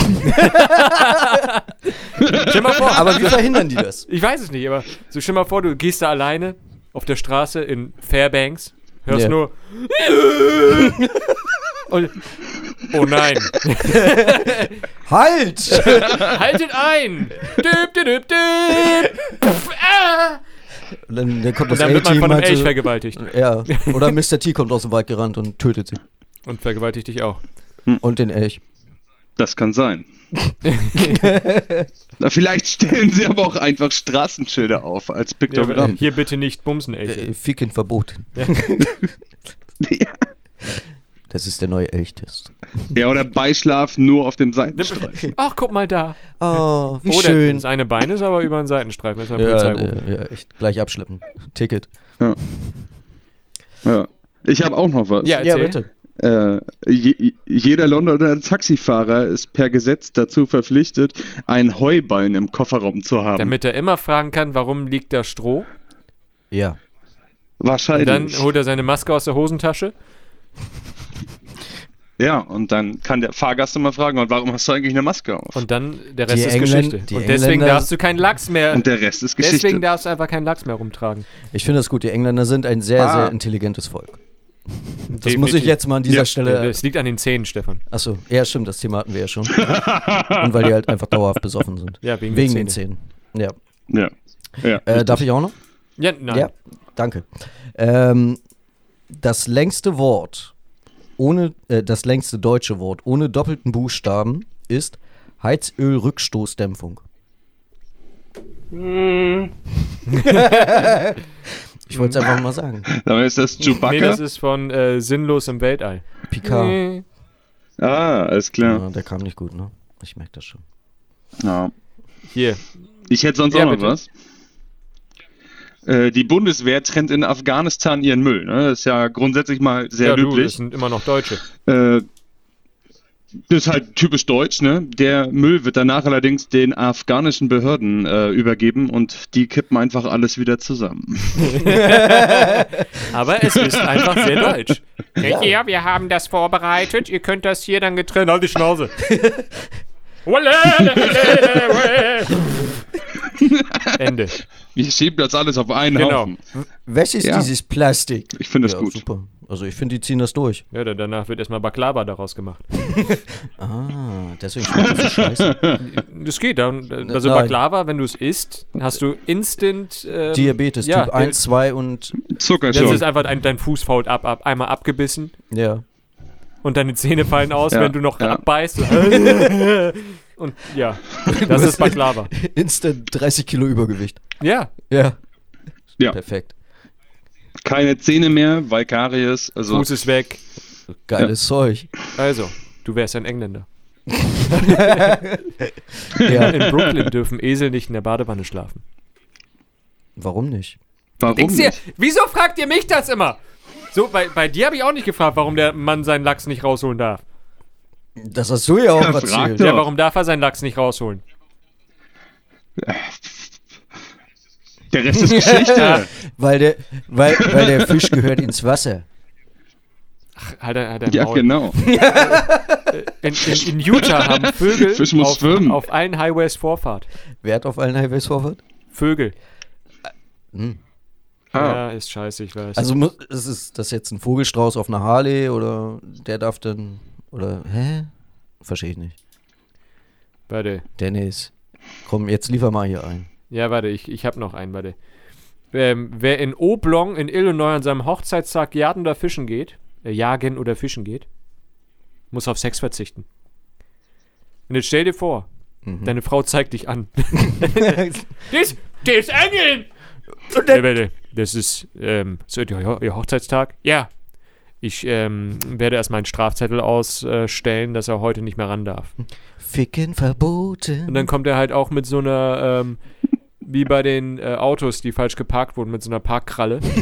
stell mal vor, Aber wie verhindern die das? ich weiß es nicht, aber so stell mal vor, du gehst da alleine auf der Straße in Fairbanks, hörst Ja. nur <laughs> und oh nein, <laughs> Halt! <laughs> haltet ein! Düb, düb, düb, düb. Pff, ah. Und dann, dann kommt Und das dann wird man von einem Elch vergewaltigt Ja. Oder Mr. T kommt aus dem Wald gerannt und tötet sie. und vergewaltigt dich auch. Und den Elch. Das kann sein. Na, vielleicht stellen sie aber auch einfach Straßenschilder auf als Ja, Piktogramm. hier bitte nicht bumsen, Elche. Äh, Ficken verboten. <laughs> Ja. Das ist der neue Elchtest. Ja, oder Beischlaf nur auf dem Seitenstreifen. <laughs> Ach, guck mal da. Oh, wie Oder schön. seine Beine ist aber über den Seitenstreifen. Ja, Polizeiruf. ja, ja, echt. Gleich abschleppen. Ticket. Ja. ja. Ich habe auch noch was. Ja, Ja, erzähl. bitte. Äh, je, jeder Londoner Taxifahrer ist per Gesetz dazu verpflichtet, einen Heuballen im Kofferraum zu haben. Damit er immer fragen kann, warum liegt da Stroh? Ja. Und Wahrscheinlich. dann holt er seine Maske aus der Hosentasche. ja, und dann kann der Fahrgast immer fragen, und warum hast du eigentlich eine Maske auf? Und, Und dann der Rest Die ist Engländ- Geschichte. Und deswegen Engländer- darfst du keinen Lachs mehr. der Rest ist Geschichte. deswegen darfst du einfach keinen Lachs mehr rumtragen. Ich finde das gut. Die Engländer sind ein sehr, Ah. sehr intelligentes Volk. Das Definitiv. muss ich jetzt mal an dieser Ja, Stelle. Das liegt an den Zähnen, Stefan. Achso, ja, stimmt, das Thema hatten wir ja schon. <laughs> Und weil die halt einfach dauerhaft besoffen sind. Ja, wegen, Wegen den Zähnen. Ja. ja. ja. Äh, darf ich auch noch? Ja, nein. Ja, danke. Ähm, das längste Wort ohne äh, das längste deutsche Wort ohne doppelten Buchstaben ist Heizölrückstoßdämpfung. <laughs> <laughs> ich wollte es einfach mal sagen. <laughs> Dann ist das Chewbacca. Nee, das ist von äh, Sinnlos im Weltall. Picard. Nee. ah, alles klar. Ja, der kam nicht gut, ne? Ich merke das schon. Ja. Hier. Ich hätte sonst Ja, auch noch bitte. was. Äh, die Bundeswehr trennt in Afghanistan ihren Müll. Ne? Das ist ja grundsätzlich mal sehr ja, du, das löblich. sind immer noch Deutsche. Äh, das ist halt typisch deutsch, ne? Der Müll wird danach allerdings den afghanischen Behörden äh, übergeben und die kippen einfach alles wieder zusammen. <laughs> Aber es ist einfach sehr deutsch. Ja. ja, wir haben das vorbereitet. Ihr könnt das hier dann getrennt. Halt die Schnauze. <laughs> Ende. Wir schieben das alles auf einen Genau. Haufen. Was ist Ja. dieses Plastik? Ich finde das ja, gut. super. Also ich finde, die ziehen das durch. Ja, dann- danach wird erstmal Baklava daraus gemacht. <laughs> Ah, deswegen schmeckt das so scheiße. <laughs> Das geht. Dann, also Nein. Baklava, wenn du es isst, hast du instant ähm, Diabetes ja, Typ 1, 2 und Das Zuckerschock. ist einfach ein, dein Fuß fault ab, ab, einmal abgebissen ja. und deine Zähne fallen aus, Ja, wenn du noch ja. abbeißt. <laughs> und ja, das ist Baklava. Instant 30 Kilo Übergewicht. Ja, Ja. Ja. Perfekt. Keine Zähne mehr, weil Karies. Also Fuß ist weg. Geiles Zeug. Also, du wärst ein Engländer. <laughs> Ja. In Brooklyn dürfen Esel nicht in der Badewanne schlafen. Warum nicht? warum Denkst ihr, nicht? wieso fragt ihr mich das immer? So, bei, bei dir habe ich auch nicht gefragt, warum der Mann seinen Lachs nicht rausholen darf. Das hast du ja auch Ja, erzählt. Ja, warum darf er seinen Lachs nicht rausholen? <laughs> Der Rest ist Geschichte. <laughs> Weil der, weil, weil der Fisch gehört ins Wasser. Hat er, hat er ja, Maul. genau. <laughs> In, in, in Utah haben Vögel <laughs> Fisch muss auf, schwimmen. auf allen Highways Vorfahrt. Wer hat auf allen Highways Vorfahrt? Vögel. Hm. Ah, Ja, ist scheiße, ich weiß. Also mu- ist es das jetzt ein Vogelstrauß auf einer Harley oder der darf dann oder hä? Verstehe ich nicht. warte. Dennis, komm, jetzt liefer mal hier ein. Ja, warte, ich, ich hab noch einen, warte. Ähm, wer in Oblong in Illinois an seinem Hochzeitstag jagen oder fischen geht, äh, jagen oder fischen geht, muss auf Sex verzichten. Und jetzt stell dir vor, Mhm. deine Frau zeigt dich an. <laughs> das, das ist Angeln! Ja, warte, das ist, ähm, so ihr, Ho- ihr Hochzeitstag? Ja. Ich ähm, werde erstmal einen Strafzettel ausstellen, dass er heute nicht mehr ran darf. Ficken verboten. Und dann kommt er halt auch mit so einer, ähm, wie bei den äh, Autos, die falsch geparkt wurden, mit so einer Parkkralle. <laughs>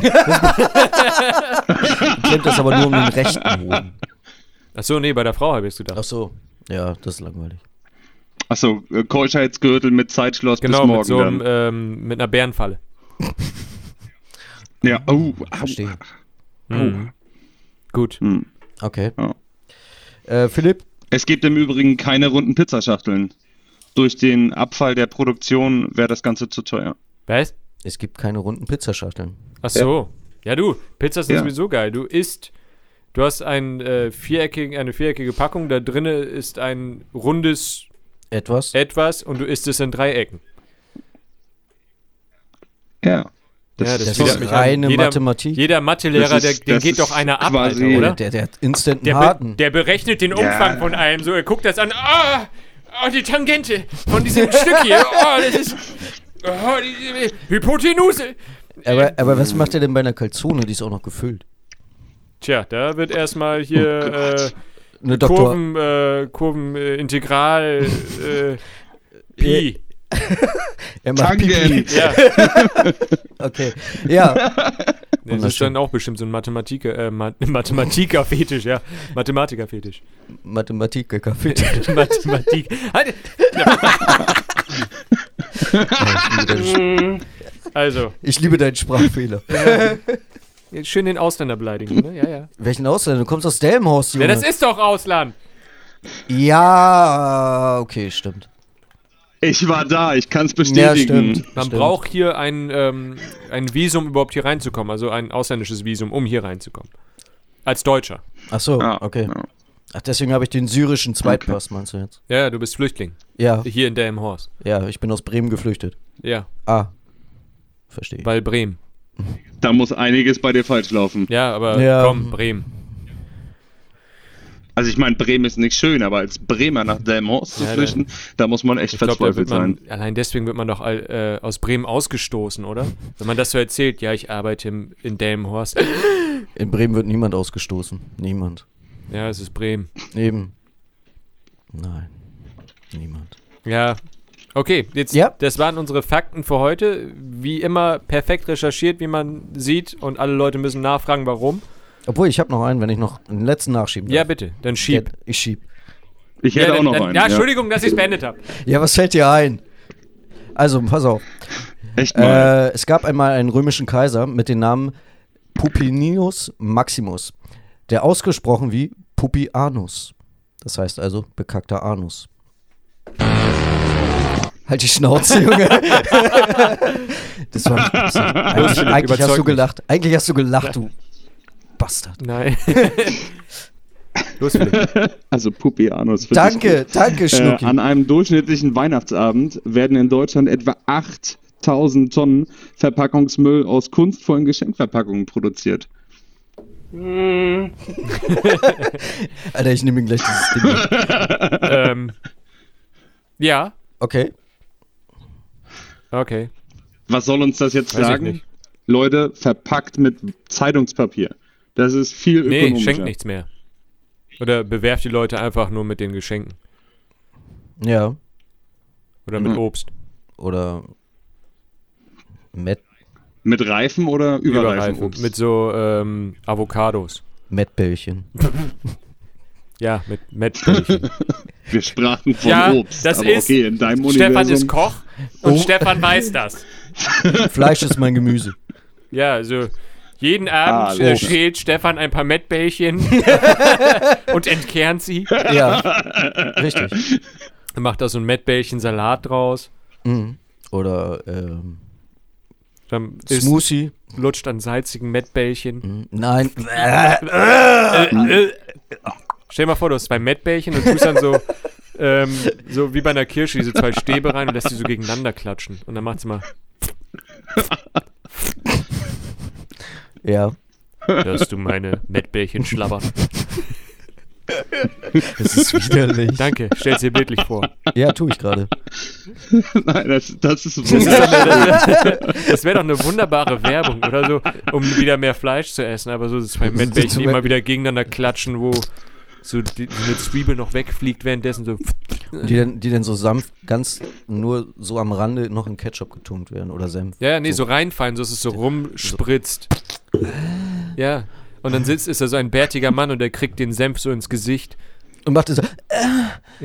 klemmt das aber nur um den rechten Hoden. Achso, nee, bei der Frau habe ich es gedacht. Ach so. Ja, das ist langweilig. Achso, äh, Keuschheitsgürtel mit Zeitschloss Genau, bis morgen mit so einem, ähm, mit einer Bärenfalle. Ja, oh. Verstehe. Mhm. Gut. Hm. Okay. Ja. Äh, Philipp, Es gibt im Übrigen keine runden Pizzaschachteln. Durch den Abfall der Produktion wäre das Ganze zu teuer. Was? es gibt keine runden Pizzaschachteln. Ach so. Ja, du, Pizza ist Ja. sowieso geil. Du isst, du hast ein, äh, viereckig, eine viereckige Packung, da drinne ist ein rundes Etwas? Etwas und du isst es in drei Ecken. Ja. Ja, das das ist reine Jeder- Mathematik. Jeder Mathelehrer, Das der, das geht doch einer ab, Alter, oder? Der, der hat instant Der, be der berechnet den Umfang von allem so. Er guckt das an. Ah, oh, die Tangente von diesem Stück hier. Oh, das ist. Oh, die, die Hypotenuse. Aber, aber was macht er denn bei einer Calzone? Die ist auch noch gefüllt. Tja, da wird erstmal hier äh, Eine. Kurven, äh, Kurven, äh, Integral, <laughs> äh, Pi. <laughs> Er macht Pipi. Tangent. Ja, <laughs> Okay. Ja. <laughs> das ist dann auch bestimmt so ein Mathematiker, äh, Ma Mathematiker-Fetisch, ja. Mathematiker-Fetisch. Mathematik, Kaffee. Mathematik. Halt, also, Ich liebe deinen Sprachfehler. jetzt schön den Ausländer beleidigen, ne? Ja, ja. Welchen Ausländer? Du kommst aus Delmenhorst, Junge. Ja, das ist doch Ausland. Ja, okay, stimmt. Ich war da, ich kann es Ja, bestätigen. stimmt. Man stimmt. braucht hier ein, ähm, ein Visum, überhaupt hier reinzukommen. Also ein ausländisches Visum, um hier reinzukommen. Als Deutscher. Ach so, Ah, okay. ja. Ach, deswegen habe ich den syrischen Zweitpass, meinst du jetzt? Ja, du bist Flüchtling. Ja, Hier in Delmenhorst. ja, ich bin aus Bremen geflüchtet. Ja, Ah, verstehe. weil Bremen. Da muss einiges bei dir falsch laufen. Ja, aber Ja. komm, Bremen. Also ich meine, Bremen ist nicht schön, aber als Bremer nach Delmhorst zu Ja, da- flüchten, da muss man echt verzweifelt wird man, sein. allein deswegen wird man doch all, äh, aus Bremen ausgestoßen, oder? Wenn man das so erzählt, ja, ich arbeite im, in Delmenhorst. In Bremen wird niemand ausgestoßen. Niemand. Ja, es ist Bremen. Eben. Nein. Niemand. Ja. Okay, jetzt, Ja. das waren unsere Fakten für heute. Wie immer perfekt recherchiert, wie man sieht. Und alle Leute müssen nachfragen, warum. Obwohl, ich habe noch einen, wenn ich noch einen letzten nachschieben Ja, darf. bitte, dann schieb. Ja, ich schieb. Ich hätte ja, auch noch dann, einen. Ja, ja. Entschuldigung, dass ich es beendet habe. Ja, was fällt dir ein? Also, pass auf. Echt mal. Äh, es gab einmal einen römischen Kaiser mit dem Namen Pupinius Maximus, der ausgesprochen wie Pupianus. Das heißt also bekackter Anus. Halt die Schnauze, <laughs> Junge. das war nicht. Eigentlich, eigentlich hast du gelacht. Eigentlich hast du gelacht, du Bastard. Nein. <laughs> Los. Also Pupianus. Danke, gut. danke, Äh, Schnucki. an einem durchschnittlichen Weihnachtsabend werden in Deutschland etwa 8000 Tonnen Verpackungsmüll aus kunstvollen Geschenkverpackungen produziert. <laughs> Alter, ich nehme mir gleich dieses Ding. <laughs> ähm, ja, Okay. okay. Was soll uns das jetzt Weiß ich sagen? nicht. Leute, verpackt mit Zeitungspapier. Das ist viel Nee, ökonomischer. schenkt nichts mehr. Oder bewerft die Leute einfach nur mit den Geschenken. Ja. Oder mit Mhm. Obst. Oder Met Mit Reifen oder überreifen? Überreifen. Mit so ähm, Avocados. Mettbällchen. <laughs> Ja, mit Mettbällchen. <laughs> Wir sprachen von ja, Obst. das aber ist. okay, in deinem Stefan Universum. ist Koch und Oh. Stefan weiß das. Fleisch ist mein Gemüse. Ja, also jeden Abend Ah, äh, schält Stefan ein paar Mettbällchen <laughs> und entkernt sie. Ja. Richtig. Macht da so ein Mettbällchen-Salat draus. Mhm. Oder ähm, Dann Smoothie. lutscht an salzigen Mettbällchen. Mhm. Nein. <laughs> Äh, äh, stell dir mal vor, du hast zwei Mettbällchen und tust dann so, ähm, so wie bei einer Kirsche diese zwei Stäbe rein und lässt die so gegeneinander klatschen. Und dann macht's mal, <laughs> Ja, hörst du meine Mettbällchen schlabbern? das <laughs> ist widerlich. Danke, stell's dir bildlich vor. Ja, tue ich gerade. <laughs> Nein, das, das ist eine- <laughs> das wäre doch eine wunderbare Werbung oder so, um wieder mehr Fleisch zu essen. Aber so zwei Mettbällchen, die immer wieder gegeneinander klatschen, wo so die, die eine Zwiebel noch wegfliegt, währenddessen so. Die dann, die dann so sanft, ganz nur so am Rande noch in Ketchup getunkt werden oder Senf. Ja, ja, nee, so reinfallen, so dass es so rumspritzt. Ja. Und dann sitzt, ist da so ein bärtiger Mann und der kriegt den Senf so ins Gesicht. Und macht so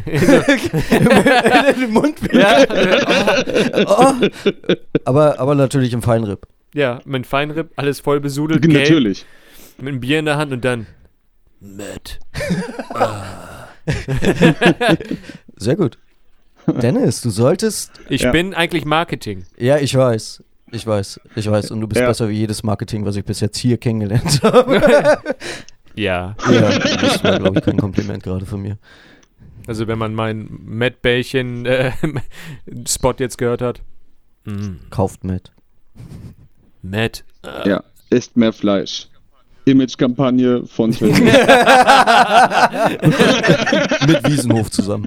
in <laughs> den Mund wieder. Oh. Aber, aber natürlich im Feinripp. Ja, mit Feinripp, alles voll besudelt, gelb, natürlich. mit einem Bier in der Hand und dann Matt. Sehr gut. Dennis, du solltest. Ich Ja. bin eigentlich Marketing. Ja, ich weiß. Ich weiß. Ich weiß. Und du bist Ja. besser wie jedes Marketing, was ich bis jetzt hier kennengelernt habe. <laughs> Ja. ja, das war, glaube ich, kein Kompliment gerade von mir. Also wenn man meinen Matt Bällchen äh, <laughs> Spot jetzt gehört hat. Mm, Kauft mit. Matt. Äh, Ja, isst mehr Fleisch. Image-Kampagne von. <laughs> <laughs> Mit Wiesenhof zusammen.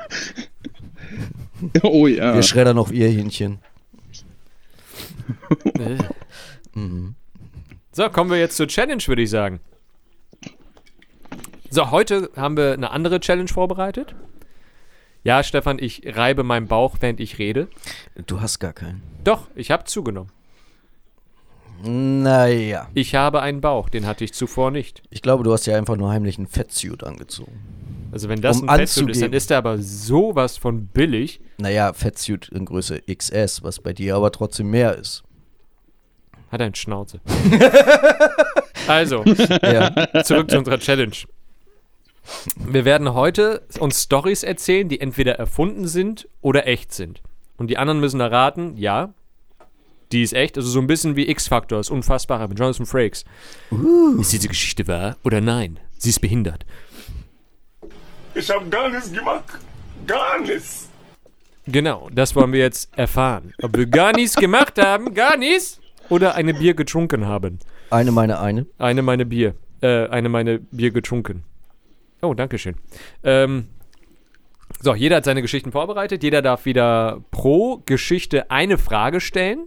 oh ja. Wir schreddern auf ihr Hähnchen. äh. <laughs> Mhm. So, kommen wir jetzt zur Challenge, würde ich sagen. So, heute haben wir eine andere Challenge vorbereitet. Ja, Stefan, ich reibe meinen Bauch, während ich rede. Du hast gar keinen. Doch, ich habe zugenommen. Naja. Ich habe einen Bauch, den hatte ich zuvor nicht. Ich glaube, du hast ja einfach nur heimlich einen Fettsuit angezogen. Also wenn das Um ein Fettsuit ist, dann ist der aber sowas von billig. Naja, Fettsuit in Größe XS, was bei dir aber trotzdem mehr ist. Hat einen Schnauze. <laughs> also, Ja. zurück zu unserer Challenge. Wir werden heute uns Stories erzählen, die entweder erfunden sind oder echt sind. Und die anderen müssen erraten, ja, die ist echt. Also so ein bisschen wie X-Factor, das Unfassbare mit Jonathan Frakes. Ist diese Geschichte wahr oder nein? Sie ist behindert. Ich hab gar nichts gemacht. Gar nichts. Genau, das wollen wir jetzt erfahren. Ob wir gar nichts gemacht haben, gar nichts, oder eine Bier getrunken haben. Eine meine eine. Eine meine Bier. Äh, eine meine Bier getrunken. Oh, danke schön. Ähm, so, jeder hat seine Geschichten vorbereitet. Jeder darf wieder pro Geschichte eine Frage stellen.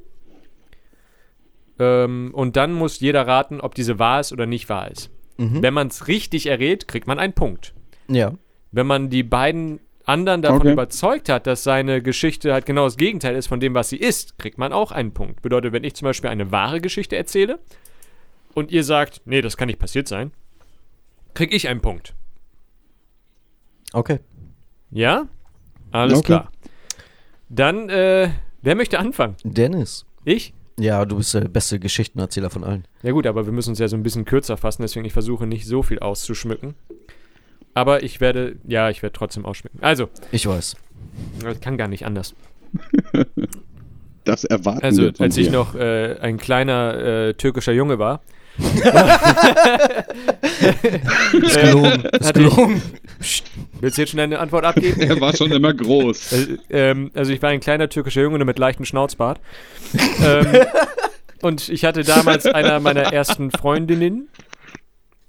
Ähm, und dann muss jeder raten, ob diese wahr ist oder nicht wahr ist. Wenn man es richtig errät, kriegt man einen Punkt. Ja. Wenn man die beiden anderen davon Okay. überzeugt hat, dass seine Geschichte halt genau das Gegenteil ist von dem, was sie ist, kriegt man auch einen Punkt. Bedeutet, wenn ich zum Beispiel eine wahre Geschichte erzähle und ihr sagt, nee, das kann nicht passiert sein, krieg ich einen Punkt. Okay. Ja? Alles Okay. klar. Dann, äh, wer möchte anfangen? Dennis. Ich? Ja, du bist der beste Geschichtenerzähler von allen. Ja gut, aber wir müssen uns ja so ein bisschen kürzer fassen, deswegen ich versuche nicht so viel auszuschmücken. Aber ich werde, ja, ich werde trotzdem ausschmücken. Also, Ich weiß. ich kann gar nicht anders. <laughs> Das erwarten Also, wir von als ich noch äh, ein kleiner äh, türkischer Junge war, Ist gelogen. Ist gelogen. willst du jetzt schon eine Antwort abgeben? <laughs> Er war schon immer groß. Äh, ähm, also ich war ein kleiner türkischer Junge mit leichtem Schnauzbart. ähm, <laughs> und ich hatte damals einer meiner ersten Freundinnen.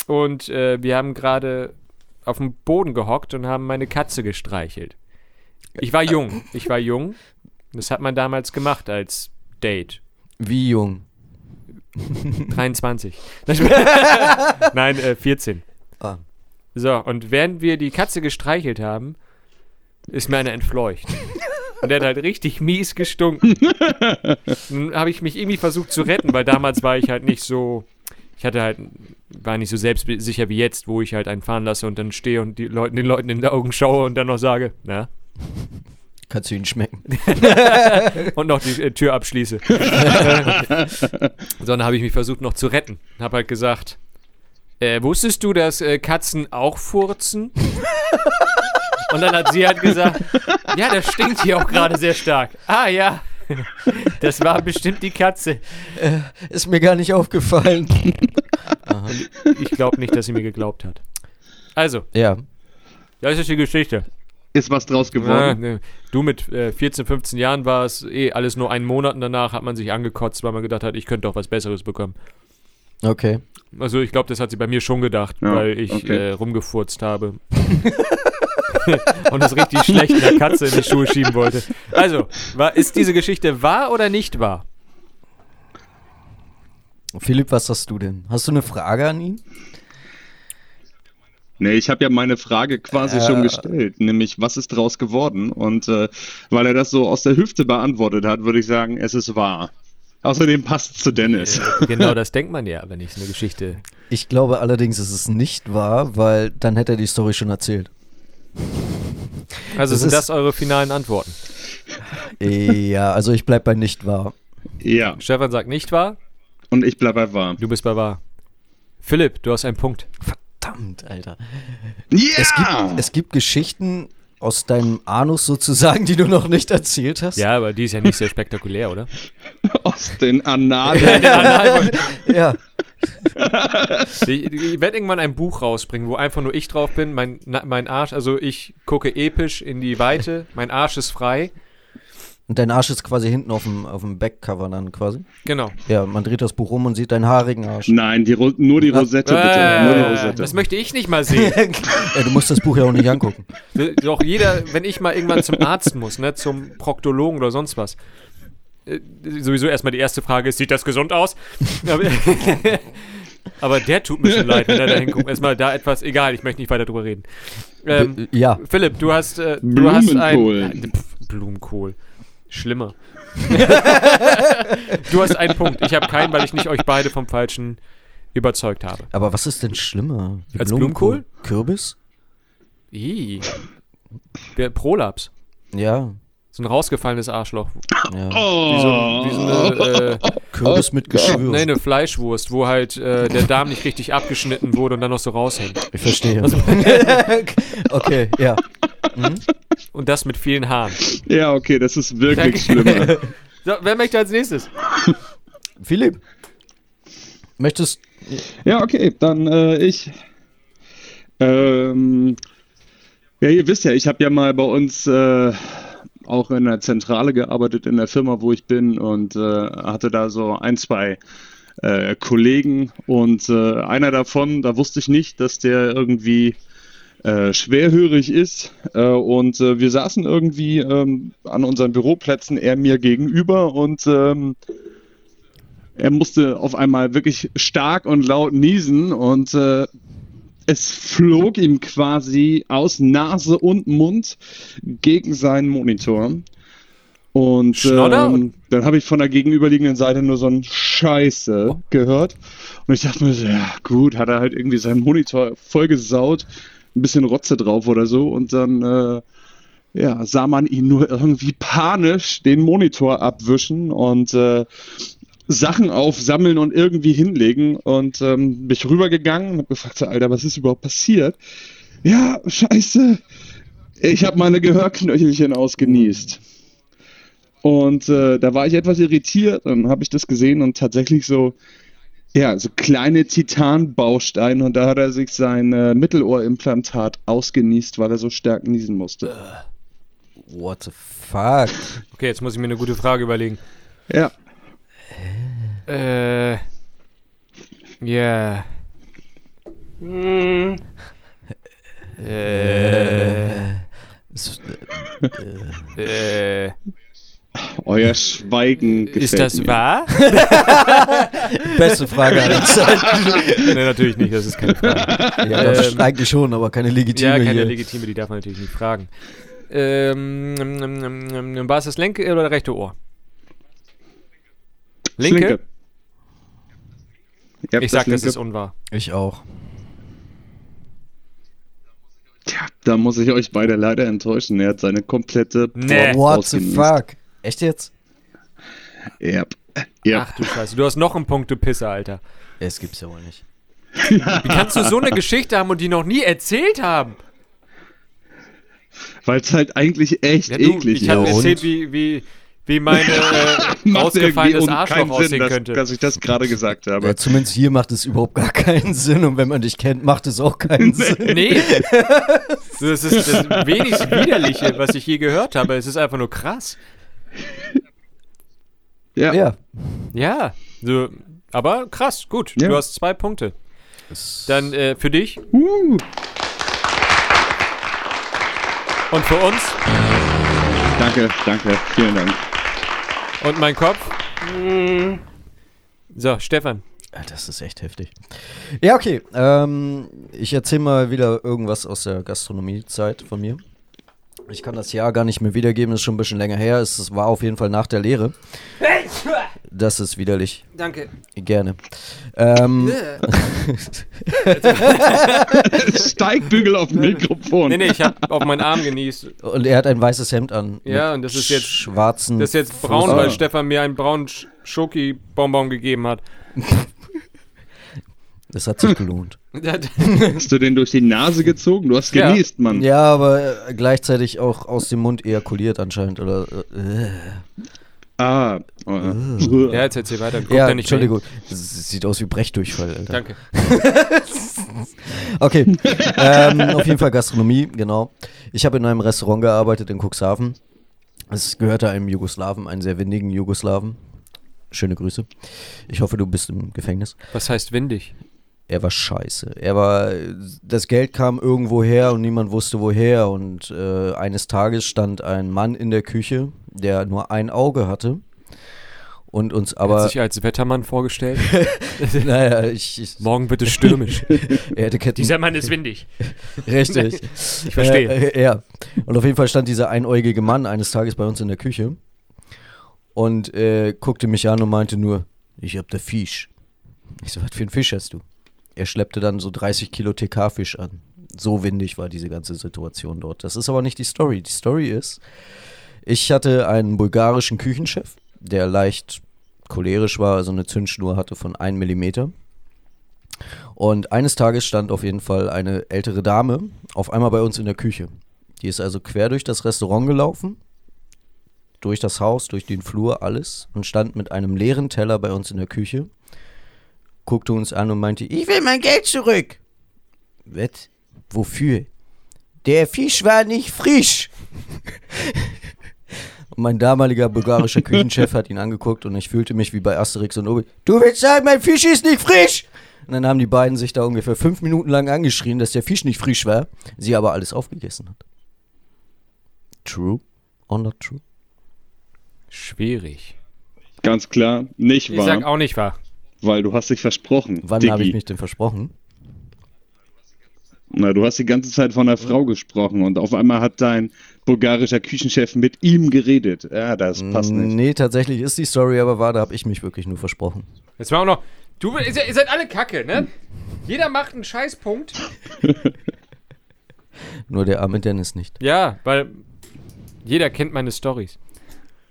Und äh, wir haben gerade auf dem Boden gehockt und haben meine Katze gestreichelt. Ich war jung. Ich war jung. Das hat man damals gemacht als Date. Wie jung? 23. <laughs> Nein, äh, 14. Ah. So, und während wir die Katze gestreichelt haben, ist mir einer entfleucht. Und der hat halt richtig mies gestunken. Dann habe ich mich irgendwie versucht zu retten, weil damals war ich halt nicht so. Ich hatte halt, war nicht so selbstsicher wie jetzt, wo ich halt einen fahren lasse und dann stehe und die Leuten, den Leuten in die Augen schaue und dann noch sage, na, Kannst du ihn schmecken? <laughs> und noch die äh, Tür abschließe. <laughs> Sondern habe ich mich versucht noch zu retten. Habe halt gesagt, äh, wusstest du, dass äh, Katzen auch furzen? Und dann hat sie halt gesagt, ja, das stinkt hier auch gerade sehr stark. Ah ja. Das war bestimmt die Katze. Ist mir gar nicht aufgefallen. Ich glaube nicht, dass sie mir geglaubt hat. Also, Ja. das ist die Geschichte. Ist was draus Ja, geworden? ne. Du mit äh, 14, 15 Jahren war es eh alles nur einen Monat und danach hat man sich angekotzt, weil man gedacht hat, ich könnte doch was Besseres bekommen. Okay. Also ich glaube, das hat sie bei mir schon gedacht, Ja, weil ich okay. äh, rumgefurzt habe. <laughs> und das richtig schlecht der Katze in die Schuhe schieben wollte. Also, war, ist diese Geschichte wahr oder nicht wahr? Philipp, was hast du denn? Hast du eine Frage an ihn? Nee, ich habe ja meine Frage quasi Äh. schon gestellt, nämlich was ist draus geworden? Und äh, weil er das so aus der Hüfte beantwortet hat, würde ich sagen, es ist wahr. Außerdem passt zu Dennis. Genau, das denkt man ja, wenn ich eine Geschichte. Ich glaube allerdings, ist es nicht wahr, weil dann hätte er die Story schon erzählt. Also Das sind ist- das eure finalen Antworten? ja, also ich bleib bei nicht wahr. Ja, Stefan sagt nicht wahr, und ich bleibe bei wahr. du bist bei wahr. Philipp, du hast einen Punkt. Verdammt, Alter. Ja! Es, gibt, es gibt Geschichten aus deinem Anus sozusagen, die du noch nicht erzählt hast. Ja, aber die ist ja nicht sehr spektakulär, oder? <laughs> aus den Annalen. <laughs> Ja. Ich, ich werde irgendwann ein Buch rausbringen, wo einfach nur ich drauf bin, mein, mein Arsch, also ich gucke episch in die Weite, mein Arsch ist frei. Und dein Arsch ist quasi hinten auf dem, auf dem Backcover dann quasi. Genau. Ja, man dreht das Buch um und sieht deinen haarigen Arsch. Nein, die Ro nur die Rosette bitte. nur die Äh, Rosette. das möchte ich nicht mal sehen. <laughs> ja, du musst das Buch ja auch nicht angucken. Doch jeder, wenn ich mal irgendwann zum Arzt muss, ne, zum Proktologen oder sonst was, äh, sowieso erstmal die erste Frage ist, sieht das gesund aus? Aber, <laughs> der tut mir schon leid, wenn er da hinguckt. Erstmal da etwas, egal, ich möchte nicht weiter drüber reden. Ähm, B- ja. Philipp, du hast, äh, du hast Blumenkohl. ein... Äh, pf, Blumenkohl. Schlimmer. <laughs> du hast einen Punkt. Ich habe keinen, weil ich nicht euch beide vom Falschen überzeugt habe. Aber was ist denn schlimmer? Wie Als Blumenkohl? Kürbis? Ih. Der Prolaps. Ja. So ein rausgefallenes Arschloch. ja. Wie so, ein- wie so eine, äh, Kürbis mit Geschwür. nee, eine Fleischwurst, wo halt äh, der Darm nicht richtig abgeschnitten wurde und dann noch so raushängt. Ich verstehe. <laughs> okay, ja. Und das mit vielen Haaren. Ja, okay, das ist wirklich <laughs> schlimmer. So, wer möchte als nächstes? Philipp, möchtest Ja, okay, dann äh, ich. Ähm, ja, ihr wisst ja, ich habe ja mal bei uns äh, auch in der Zentrale gearbeitet, in der Firma, wo ich bin und äh, hatte da so ein, zwei äh, Kollegen und äh, einer davon, da wusste ich nicht, dass der irgendwie äh, schwerhörig ist äh, und äh, wir saßen irgendwie ähm, an unseren Büroplätzen, er mir gegenüber und ähm, er musste auf einmal wirklich stark und laut niesen und äh, es flog ihm quasi aus Nase und Mund gegen seinen Monitor. Und ähm, dann habe ich von der gegenüberliegenden Seite nur so ein Scheiße gehört. Und ich dachte mir so, ja gut, hat er halt irgendwie seinen Monitor vollgesaut, ein bisschen Rotze drauf oder so. Und dann äh, ja, sah man ihn nur irgendwie panisch den Monitor abwischen und äh, Sachen aufsammeln und irgendwie hinlegen und ähm, bin ich rübergegangen und hab gefragt, so, Alter, was ist überhaupt passiert? Ja, scheiße, ich habe meine Gehörknöchelchen ausgenießt. Und äh, da war ich etwas irritiert, dann habe ich das gesehen und tatsächlich so, ja, so kleine Titanbausteine und da hat er sich sein äh, Mittelohrimplantat ausgenießt, weil er so stark niesen musste. What the fuck? Okay, jetzt muss ich mir eine gute Frage überlegen. Ja. Äh. Ja. Äh. Ist, Äh. Euer Schweigen Ist gefällt das mir. wahr? <laughs> beste Frage aller <laughs> Zeiten. nee, natürlich nicht, das ist keine Frage. Ja, das Ähm, eigentlich schon, aber keine legitime Ja, keine hier. legitime, die darf man natürlich nicht fragen. Ähm, ähm, ähm, ähm, war es das linke oder das rechte Ohr? Linke? Habt Ich sag, das ist unwahr. ich auch. Tja, da muss ich euch beide leider enttäuschen. Er hat seine komplette Nee. What the fuck? Echt jetzt? Yep. Yep. Ach du Scheiße, du hast noch einen Punkt, du Pisser, Alter. Es gibt's ja wohl nicht. Wie kannst du so eine Geschichte haben und die noch nie erzählt haben? Weil es halt eigentlich echt Ja, du, eklig ich habe Ja, erzählt, wie, wie, wie meine äh, <laughs> ausgefallenes Arschloch Sinn, aussehen dass, könnte. dass ich das gerade gesagt habe. Ja, zumindest hier macht es überhaupt gar keinen Sinn und wenn man dich kennt, macht es auch keinen Sinn. Nee. <laughs> Das ist das wenigst widerliche, was ich je gehört habe. Es ist einfach nur krass. ja. Ja. Ja. So, aber krass, gut. Ja. Du hast zwei Punkte. Dann äh, für dich Uh, und für uns danke, danke, vielen Dank. Und mein Kopf. So, Stefan. Ja, Das ist echt heftig. Ja, okay. Ähm, ich erzähle mal wieder irgendwas aus der Gastronomiezeit von mir. Ich kann das Jahr gar nicht mehr wiedergeben, ist schon ein bisschen länger her. Es war auf jeden Fall nach der Lehre. Das ist widerlich. Danke. Gerne. Ähm, <laughs> Steigbügel auf dem Mikrofon. Nee, nee, ich habe auf meinen Arm genießt. und er hat ein weißes Hemd an. Ja, und das ist jetzt- schwarzen. Das ist jetzt braun, Fuß- weil Ah. Stefan mir einen braunen Sch- Schoki-Bonbon gegeben hat. <laughs> Das hat sich gelohnt. Hast du den durch die Nase gezogen? Du hast Ja. genießt, Mann. Ja, aber äh, gleichzeitig auch aus dem Mund ejakuliert anscheinend. Oder, äh, Ah. Oh, äh. ja, jetzt erzähl weiter. Guck ja, da nicht. Entschuldigung. Das sieht aus wie Brechdurchfall, Alter. Danke. <laughs> Okay, ähm, auf jeden Fall Gastronomie, genau. Ich habe in einem Restaurant gearbeitet in Cuxhaven. Es gehörte einem Jugoslawen, einen sehr windigen Jugoslawen. Schöne Grüße. Ich hoffe, du bist im Gefängnis. Was heißt windig? Er war scheiße. Er war, das Geld kam irgendwo her und niemand wusste woher. Und äh, eines Tages stand ein Mann in der Küche, der nur ein Auge hatte. Und uns Hat aber, sich als Wettermann vorgestellt. <laughs> naja, ich, ich <laughs> Morgen wird es stürmisch. <laughs> er hätte Ketten, Dieser Mann ist windig. Richtig. Ich verstehe. Äh, äh, ja. Und auf jeden Fall stand dieser einäugige Mann eines Tages bei uns in der Küche und äh, guckte mich an und meinte nur, ich hab da Fisch. Ich so, was für ein Fisch hast du? Er schleppte dann so 30 Kilo TK-Fisch an. So windig war diese ganze Situation dort. Das ist aber nicht die Story. Die Story ist, ich hatte einen bulgarischen Küchenchef, der leicht cholerisch war, also eine Zündschnur hatte von 1 Millimeter. Und eines Tages stand auf jeden Fall eine ältere Dame auf einmal bei uns in der Küche. Die ist also quer durch das Restaurant gelaufen, durch das Haus, durch den Flur, alles und stand mit einem leeren Teller bei uns in der Küche, guckte uns an und meinte, ich will mein Geld zurück. Was? Wofür? Der Fisch war nicht frisch. <laughs> Und mein damaliger bulgarischer Küchenchef hat ihn angeguckt und ich fühlte mich wie bei Asterix und Obelix. Du willst sagen, mein Fisch ist nicht frisch? Und dann haben die beiden sich da ungefähr fünf Minuten lang angeschrien, dass der Fisch nicht frisch war, sie aber alles aufgegessen hat. True or not true? Schwierig. Ganz klar, nicht Ich wahr, sag auch nicht wahr. Weil du hast dich versprochen. Wann habe ich mich denn versprochen? Na, du hast die ganze Zeit von einer Frau gesprochen und auf einmal hat dein bulgarischer Küchenchef mit ihm geredet. Ja, das passt nicht. Nee, tatsächlich ist die Story aber wahr, da habe ich mich wirklich nur versprochen. Jetzt war auch noch. Du, ihr seid, ihr seid alle Kacke, ne? Jeder macht einen Scheißpunkt. <laughs> Nur der arme Dennis nicht. Ja, weil jeder kennt meine Stories.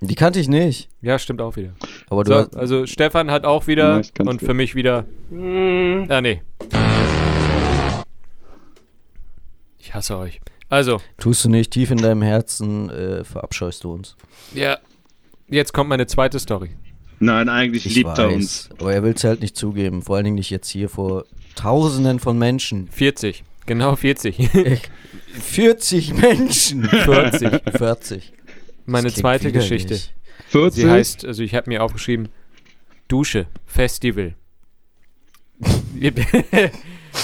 Die kannte ich nicht. Ja, stimmt auch wieder. Aber du So, hast, also Stefan hat auch wieder Ja, und gut. für mich wieder. Ah, nee. Ich hasse euch. Also, tust du nicht, tief in deinem Herzen äh, verabscheust du uns. ja. Jetzt kommt meine zweite Story. Nein, eigentlich Ich liebt er weiß, uns. aber er will es halt nicht zugeben. Vor allen Dingen nicht jetzt hier vor Tausenden von Menschen. 40. Genau 40. 40 <laughs> Menschen. 40. 40. Meine zweite. Geschichte. 40? Sie heißt, also ich habe mir aufgeschrieben, Dusche, Festival. <laughs>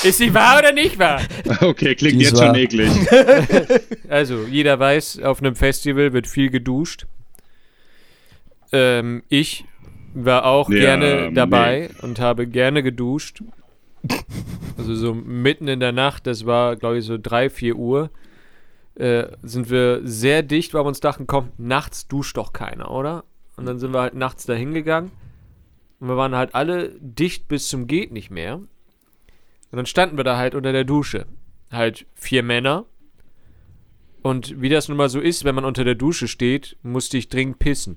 Ist sie wahr oder nicht wahr? Okay, klingt jetzt schon wahr. eklig. <laughs> Also, jeder weiß, auf einem Festival wird viel geduscht. Ähm, ich war auch Ja, gerne nee. dabei und habe gerne geduscht. Also so mitten in der Nacht, das war, glaube ich, so 3, 4 Uhr, äh, sind wir sehr dicht, weil wir uns dachten, komm, nachts duscht doch keiner, oder? Und dann sind wir halt nachts da hingegangen. Und wir waren halt alle dicht bis zum Geht nicht mehr. Und dann standen wir da halt unter der Dusche. Halt vier Männer. Und wie das nun mal so ist, wenn man unter der Dusche steht, musste ich dringend pissen.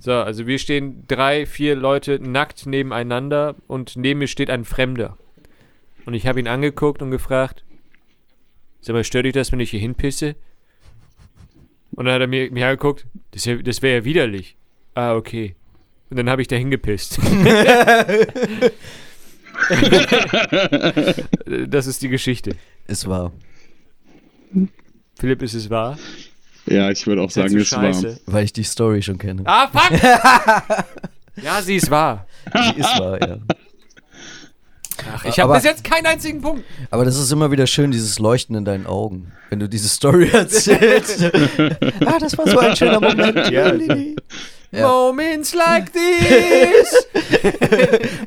So, also wir stehen drei, vier Leute nackt nebeneinander und neben mir steht ein Fremder. Und ich habe ihn angeguckt und gefragt, sag mal, stört dich das, wenn ich hier hinpisse? Und dann hat er mir, mir angeguckt, das, das wäre ja widerlich. Ah, okay. Und dann habe ich da hingepisst. <laughs> das ist die Geschichte. Es war, Philipp, ist es wahr? Ja, ich würde auch Ist sagen, es war. weil ich die Story schon kenne. Ah, fuck! <laughs> ja, sie ist wahr. Die ist wahr, ja. Ach, ich habe bis jetzt keinen einzigen Punkt. Aber das ist immer wieder schön, dieses Leuchten in deinen Augen, wenn du diese Story <laughs> erzählst. <laughs> ah, das war so ein schöner Moment. <laughs> Ja. Ja. Moments like this.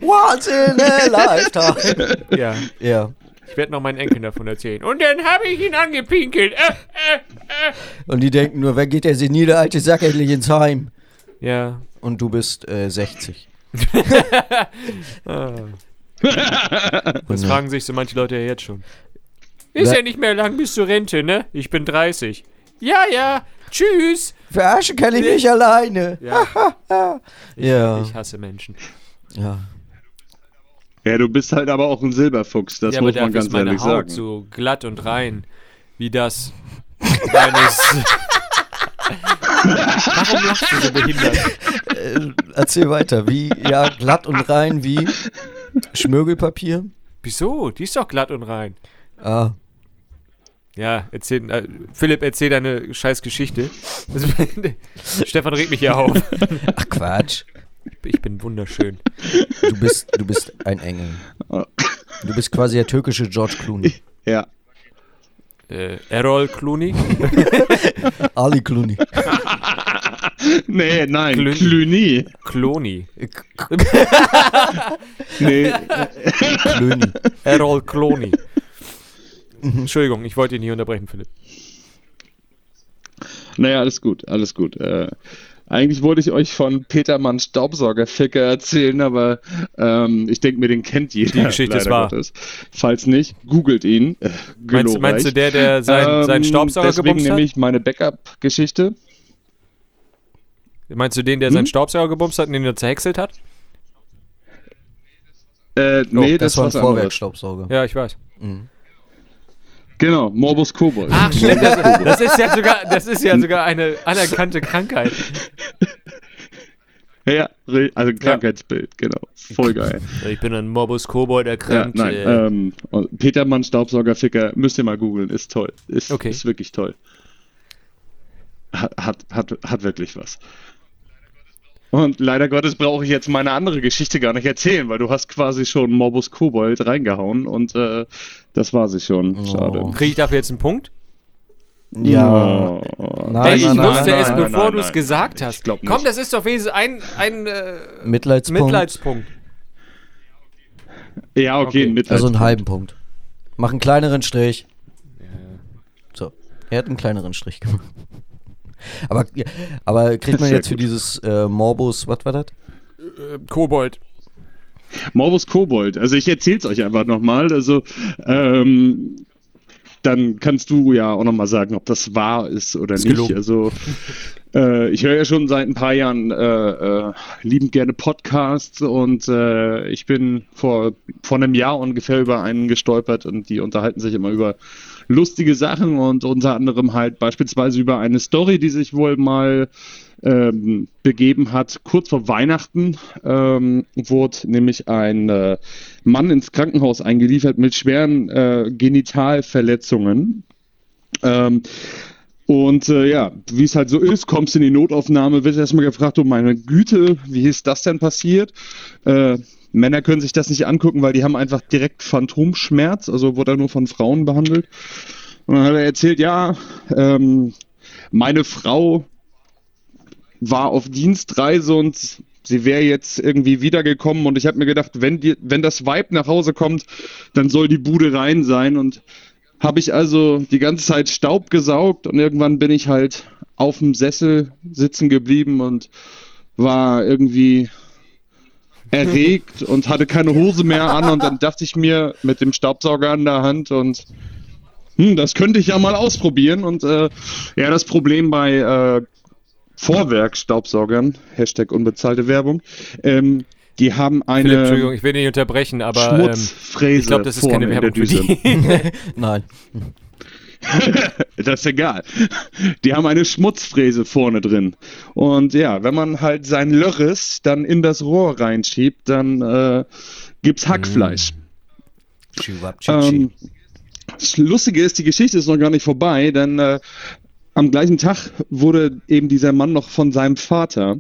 Once in a lifetime. ja, Ja. ich werde noch meinen Enkeln davon erzählen. Und dann habe ich ihn angepinkelt. Äh, äh, äh. Und die denken nur, wer geht der senile alte Sack endlich ins Heim? Ja. Und du bist äh, 60. Ah. Und, <laughs> Das äh, fragen sich so manche Leute ja jetzt schon. Ist Ja. ja nicht mehr lang bis zur Rente, ne? Ich bin 30. Ja, ja. Tschüss. Verarschen kann ich nicht alleine. Ja, <laughs> Ja. ich hasse Menschen. ja. Ja, du bist halt aber auch ein Silberfuchs, das ja, muss man ganz ist meine ehrlich Haut sagen. so glatt und rein, wie das deines... <laughs> Warum lachst du so behindert? Äh, erzähl weiter. Wie, ja, glatt und rein wie Schmirgelpapier. Wieso? Die ist doch glatt und rein. Ah, Ja, erzähl, äh, Philipp, erzähl deine scheiß Geschichte. <laughs> Stefan regt mich ja auf. <laughs> ach Quatsch. Ich bin wunderschön. Du bist, du bist ein Engel. Du bist quasi der türkische George Clooney. Ja. Äh, Errol Clooney? <laughs> Ali Clooney. <laughs> Nee, nein, Cluny. Cluny. Clooney. Nee, Clooney. Errol Clooney. Entschuldigung, ich wollte ihn nicht unterbrechen, Philipp. naja, alles gut, alles gut. Äh, eigentlich wollte ich euch von Petermann Staubsaugerficker erzählen, aber ähm, ich denke mir, den kennt jeder. Die Geschichte ist wahr. Gottes. Falls nicht, googelt ihn. Äh, Meinst, meinst du der, der sein, seinen Staubsauger Ähm, Deswegen gebumst nehme hat? ich meine Backup-Geschichte. Meinst du den, der Hm? seinen Staubsauger gebumst hat und den er zerhäckselt hat? Äh, nee, das, das, war ein. Vorwerkstaubsauger. Ja, ich weiß. Genau, Morbus Kobold. Ach, stimmt. Das, das, ist ja sogar, das ist ja sogar eine anerkannte Krankheit. <laughs> Ja, also Krankheitsbild, genau. Voll <laughs> geil. Ich bin an Morbus Kobold Ja, erkrankt. nein, äh, ähm, und Petermann Staubsaugerficker, müsst ihr mal googeln, ist toll. Ist, Okay. ist wirklich toll. Hat, hat, hat, hat wirklich was. Und leider Gottes brauche ich jetzt meine andere Geschichte gar nicht erzählen, weil du hast quasi schon Morbus Kobold reingehauen und äh, das war sie schon. Schade. Oh. Kriege ich dafür jetzt einen Punkt? Ja. Oh. Nein, ich nein, wusste nein, es, nein, bevor du es gesagt hast. Komm, das ist doch wenigstens ein, ein äh, Mitleidspunkt. Mitleidspunkt. Ja, okay, Okay. mit Also einen halben Punkt. Mach einen kleineren Strich. So. Er hat einen kleineren Strich gemacht. Aber, aber kriegt man Sehr jetzt für dieses äh, Morbus, was war das? Äh, Kobold. Morbus Kobold. Also ich erzähl's euch einfach nochmal. Also ähm, dann kannst du ja auch nochmal sagen, ob das wahr ist oder Ist nicht. gelogen. Also äh, ich höre ja schon seit ein paar Jahren äh, äh, liebend gerne Podcasts und äh, ich bin vor, vor einem Jahr ungefähr über einen gestolpert und die unterhalten sich immer über lustige Sachen und unter anderem halt beispielsweise über eine Story, die sich wohl mal ähm, begeben hat. Kurz vor Weihnachten ähm, wurde nämlich ein äh, Mann ins Krankenhaus eingeliefert mit schweren äh, Genitalverletzungen. Ähm, und äh, ja, wie es halt so ist, kommst in die Notaufnahme, wirst erstmal gefragt, oh meine Güte, wie ist das denn passiert? Äh, Männer können sich das nicht angucken, weil die haben einfach direkt Phantomschmerz, also wurde er nur von Frauen behandelt. Und dann hat er erzählt, ja, ähm, meine Frau war auf Dienstreise und sie wäre jetzt irgendwie wiedergekommen und ich habe mir gedacht, wenn die, wenn das Weib nach Hause kommt, dann soll die Bude rein sein und habe ich also die ganze Zeit Staub gesaugt und irgendwann bin ich halt auf dem Sessel sitzen geblieben und war irgendwie erregt und hatte keine Hose mehr an und dann dachte ich mir mit dem Staubsauger an der Hand und hm, das könnte ich ja mal ausprobieren und äh, ja, das Problem bei äh, Vorwerkstaubsaugern, Hashtag unbezahlte Werbung, ähm, die haben Philipp, Entschuldigung, eine ich will nicht unterbrechen, aber ähm, Schmutzfräse ich glaube, das ist keine in Werbung für Düse. die. <laughs> <laughs> Nein. <laughs> das ist egal. Die haben eine Schmutzfräse vorne drin. Und ja, wenn man halt sein Lörres dann in das Rohr reinschiebt, dann äh, gibt's Hackfleisch. Ähm, das Lustige ist, die Geschichte ist noch gar nicht vorbei, denn äh, am gleichen Tag wurde eben dieser Mann noch von seinem Vater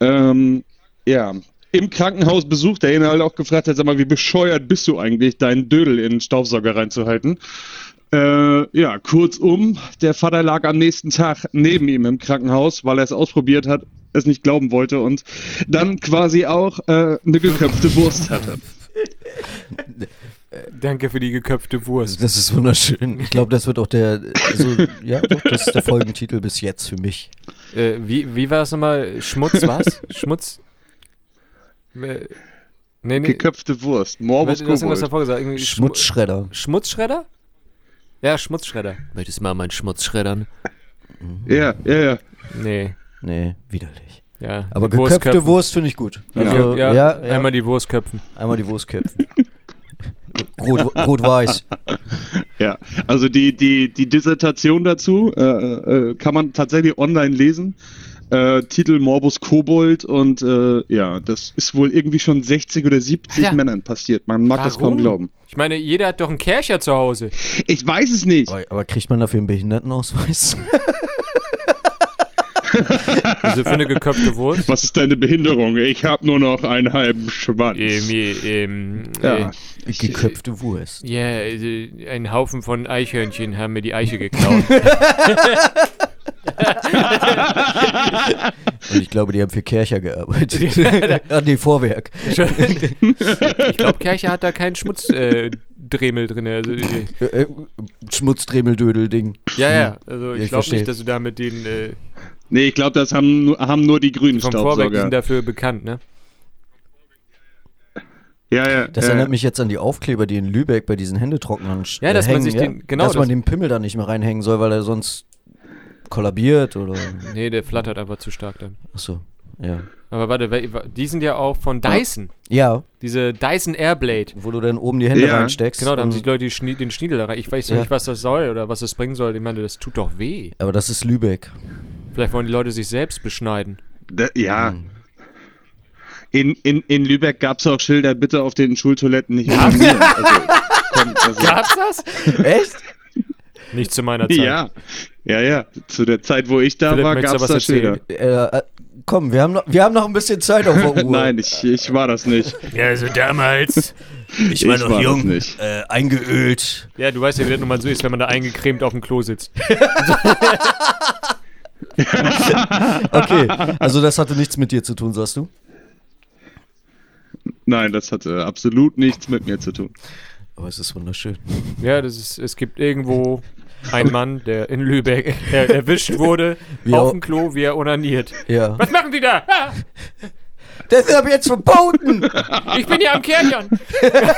ähm, ja, im Krankenhaus besucht, der ihn halt auch gefragt hat, sag mal, wie bescheuert bist du eigentlich, deinen Dödel in den Staubsauger reinzuhalten? Äh, ja, kurzum, der Vater lag am nächsten Tag neben ihm im Krankenhaus, weil er es ausprobiert hat, es nicht glauben wollte und dann quasi auch äh, eine geköpfte Wurst hatte. <laughs> Danke für die geköpfte Wurst. Das ist wunderschön. Ich glaube, das wird auch der, also, ja, doch, das ist der Folgentitel bis jetzt für mich. Äh, wie, wie war das nochmal? Schmutz was? Schmutz? Nee, nee. Geköpfte Wurst, Morbus irgendwas Kobold. davor gesagt. Irgendwie Schmu- Schmutzschredder. Schmutzschredder? Ja, Schmutzschredder. Möchtest du mal meinen Schmutz schreddern? Ja, ja, ja. Nee. Nee, widerlich. Ja. Aber geköpfte. Wurst finde ich gut. Also, ja, ja, ja, einmal die Wurst köpfen. einmal die Wurst köpfen. Rot- Rot-Weiß. Ja, also die, die, die Dissertation dazu äh, äh, kann man tatsächlich online lesen. Äh, Titel Morbus Kobold und äh, ja, das ist wohl irgendwie schon 60 oder 70 Ja. Männern passiert. Man mag das kaum Warum? glauben. Ich meine, jeder hat doch einen Kercher zu Hause. Ich weiß es nicht. aber, aber kriegt man dafür einen Behindertenausweis? <laughs> Also für eine geköpfte Wurst. Was ist deine Behinderung? Ich habe nur noch einen halben Schwanz. Ähm, ähm, ja. äh, Geköpfte Wurst. Ja, äh, ein Haufen von Eichhörnchen haben mir die Eiche geklaut. <laughs> Und ich glaube, die haben für Kercher gearbeitet. <laughs> ah, nee, Vorwerk. ich glaube, Kercher hat da keinen Schmutzdremel äh, Dremel drin. Also, äh, Äh, Schmutzdremeldödel-Ding. ja, ja. Also Ja, ich ich glaube nicht, dass du da mit den äh, Nee, ich glaube, das haben, nur- haben nur die grünen vom Vorwerk, die Staubsauger. sind dafür bekannt, ne? Ja, ja. Das ja. erinnert mich jetzt an die Aufkleber, die in Lübeck bei diesen Händetrocknern Ja, dass äh, man hängen, sich den- genau dass man das- den Pimmel da nicht mehr reinhängen soll, weil er sonst kollabiert oder. Nee, der flattert einfach zu stark dann. Achso, ja. Aber warte, die sind ja auch von Dyson. Ja, Diese Dyson Airblade. wo du dann oben die Hände Ja, reinsteckst. Genau, da haben sich die Leute die Schnie den Schniedel da rein. Ich weiß Ja. nicht, was das soll oder was das bringen soll. Ich meine, das tut doch weh. Aber das ist Lübeck. Vielleicht wollen die Leute sich selbst beschneiden. Da, ja. Hm. In, in, in Lübeck gab es auch Schilder, bitte auf den Schultoiletten nicht urinieren. also, komm, also, <laughs> Gab's das? Echt? Nicht zu meiner Zeit. ja, ja, ja. Zu der Zeit, wo ich da Philipp, war, gab es was da Schilder. Äh, äh, komm, wir haben, noch, wir haben noch ein bisschen Zeit auf der Uhr. <laughs> Nein, ich, ich war das nicht. Ja, also damals. <laughs> ich war ich noch war jung, nicht. Äh, eingeölt. Ja, du weißt ja, wie das nun mal so ist, wenn man da eingecremt auf dem Klo sitzt. <laughs> Okay, also das hatte nichts mit dir zu tun, sagst du? Nein, das hatte absolut nichts mit mir zu tun. Aber es ist wunderschön. Ja, das ist, es gibt irgendwo einen Mann, der in Lübeck er, erwischt wurde, <laughs> Wie auf dem Klo, wie er onaniert. Ja. Was machen die da? Ah, Das ist aber jetzt verboten! ich bin hier am Kerchern.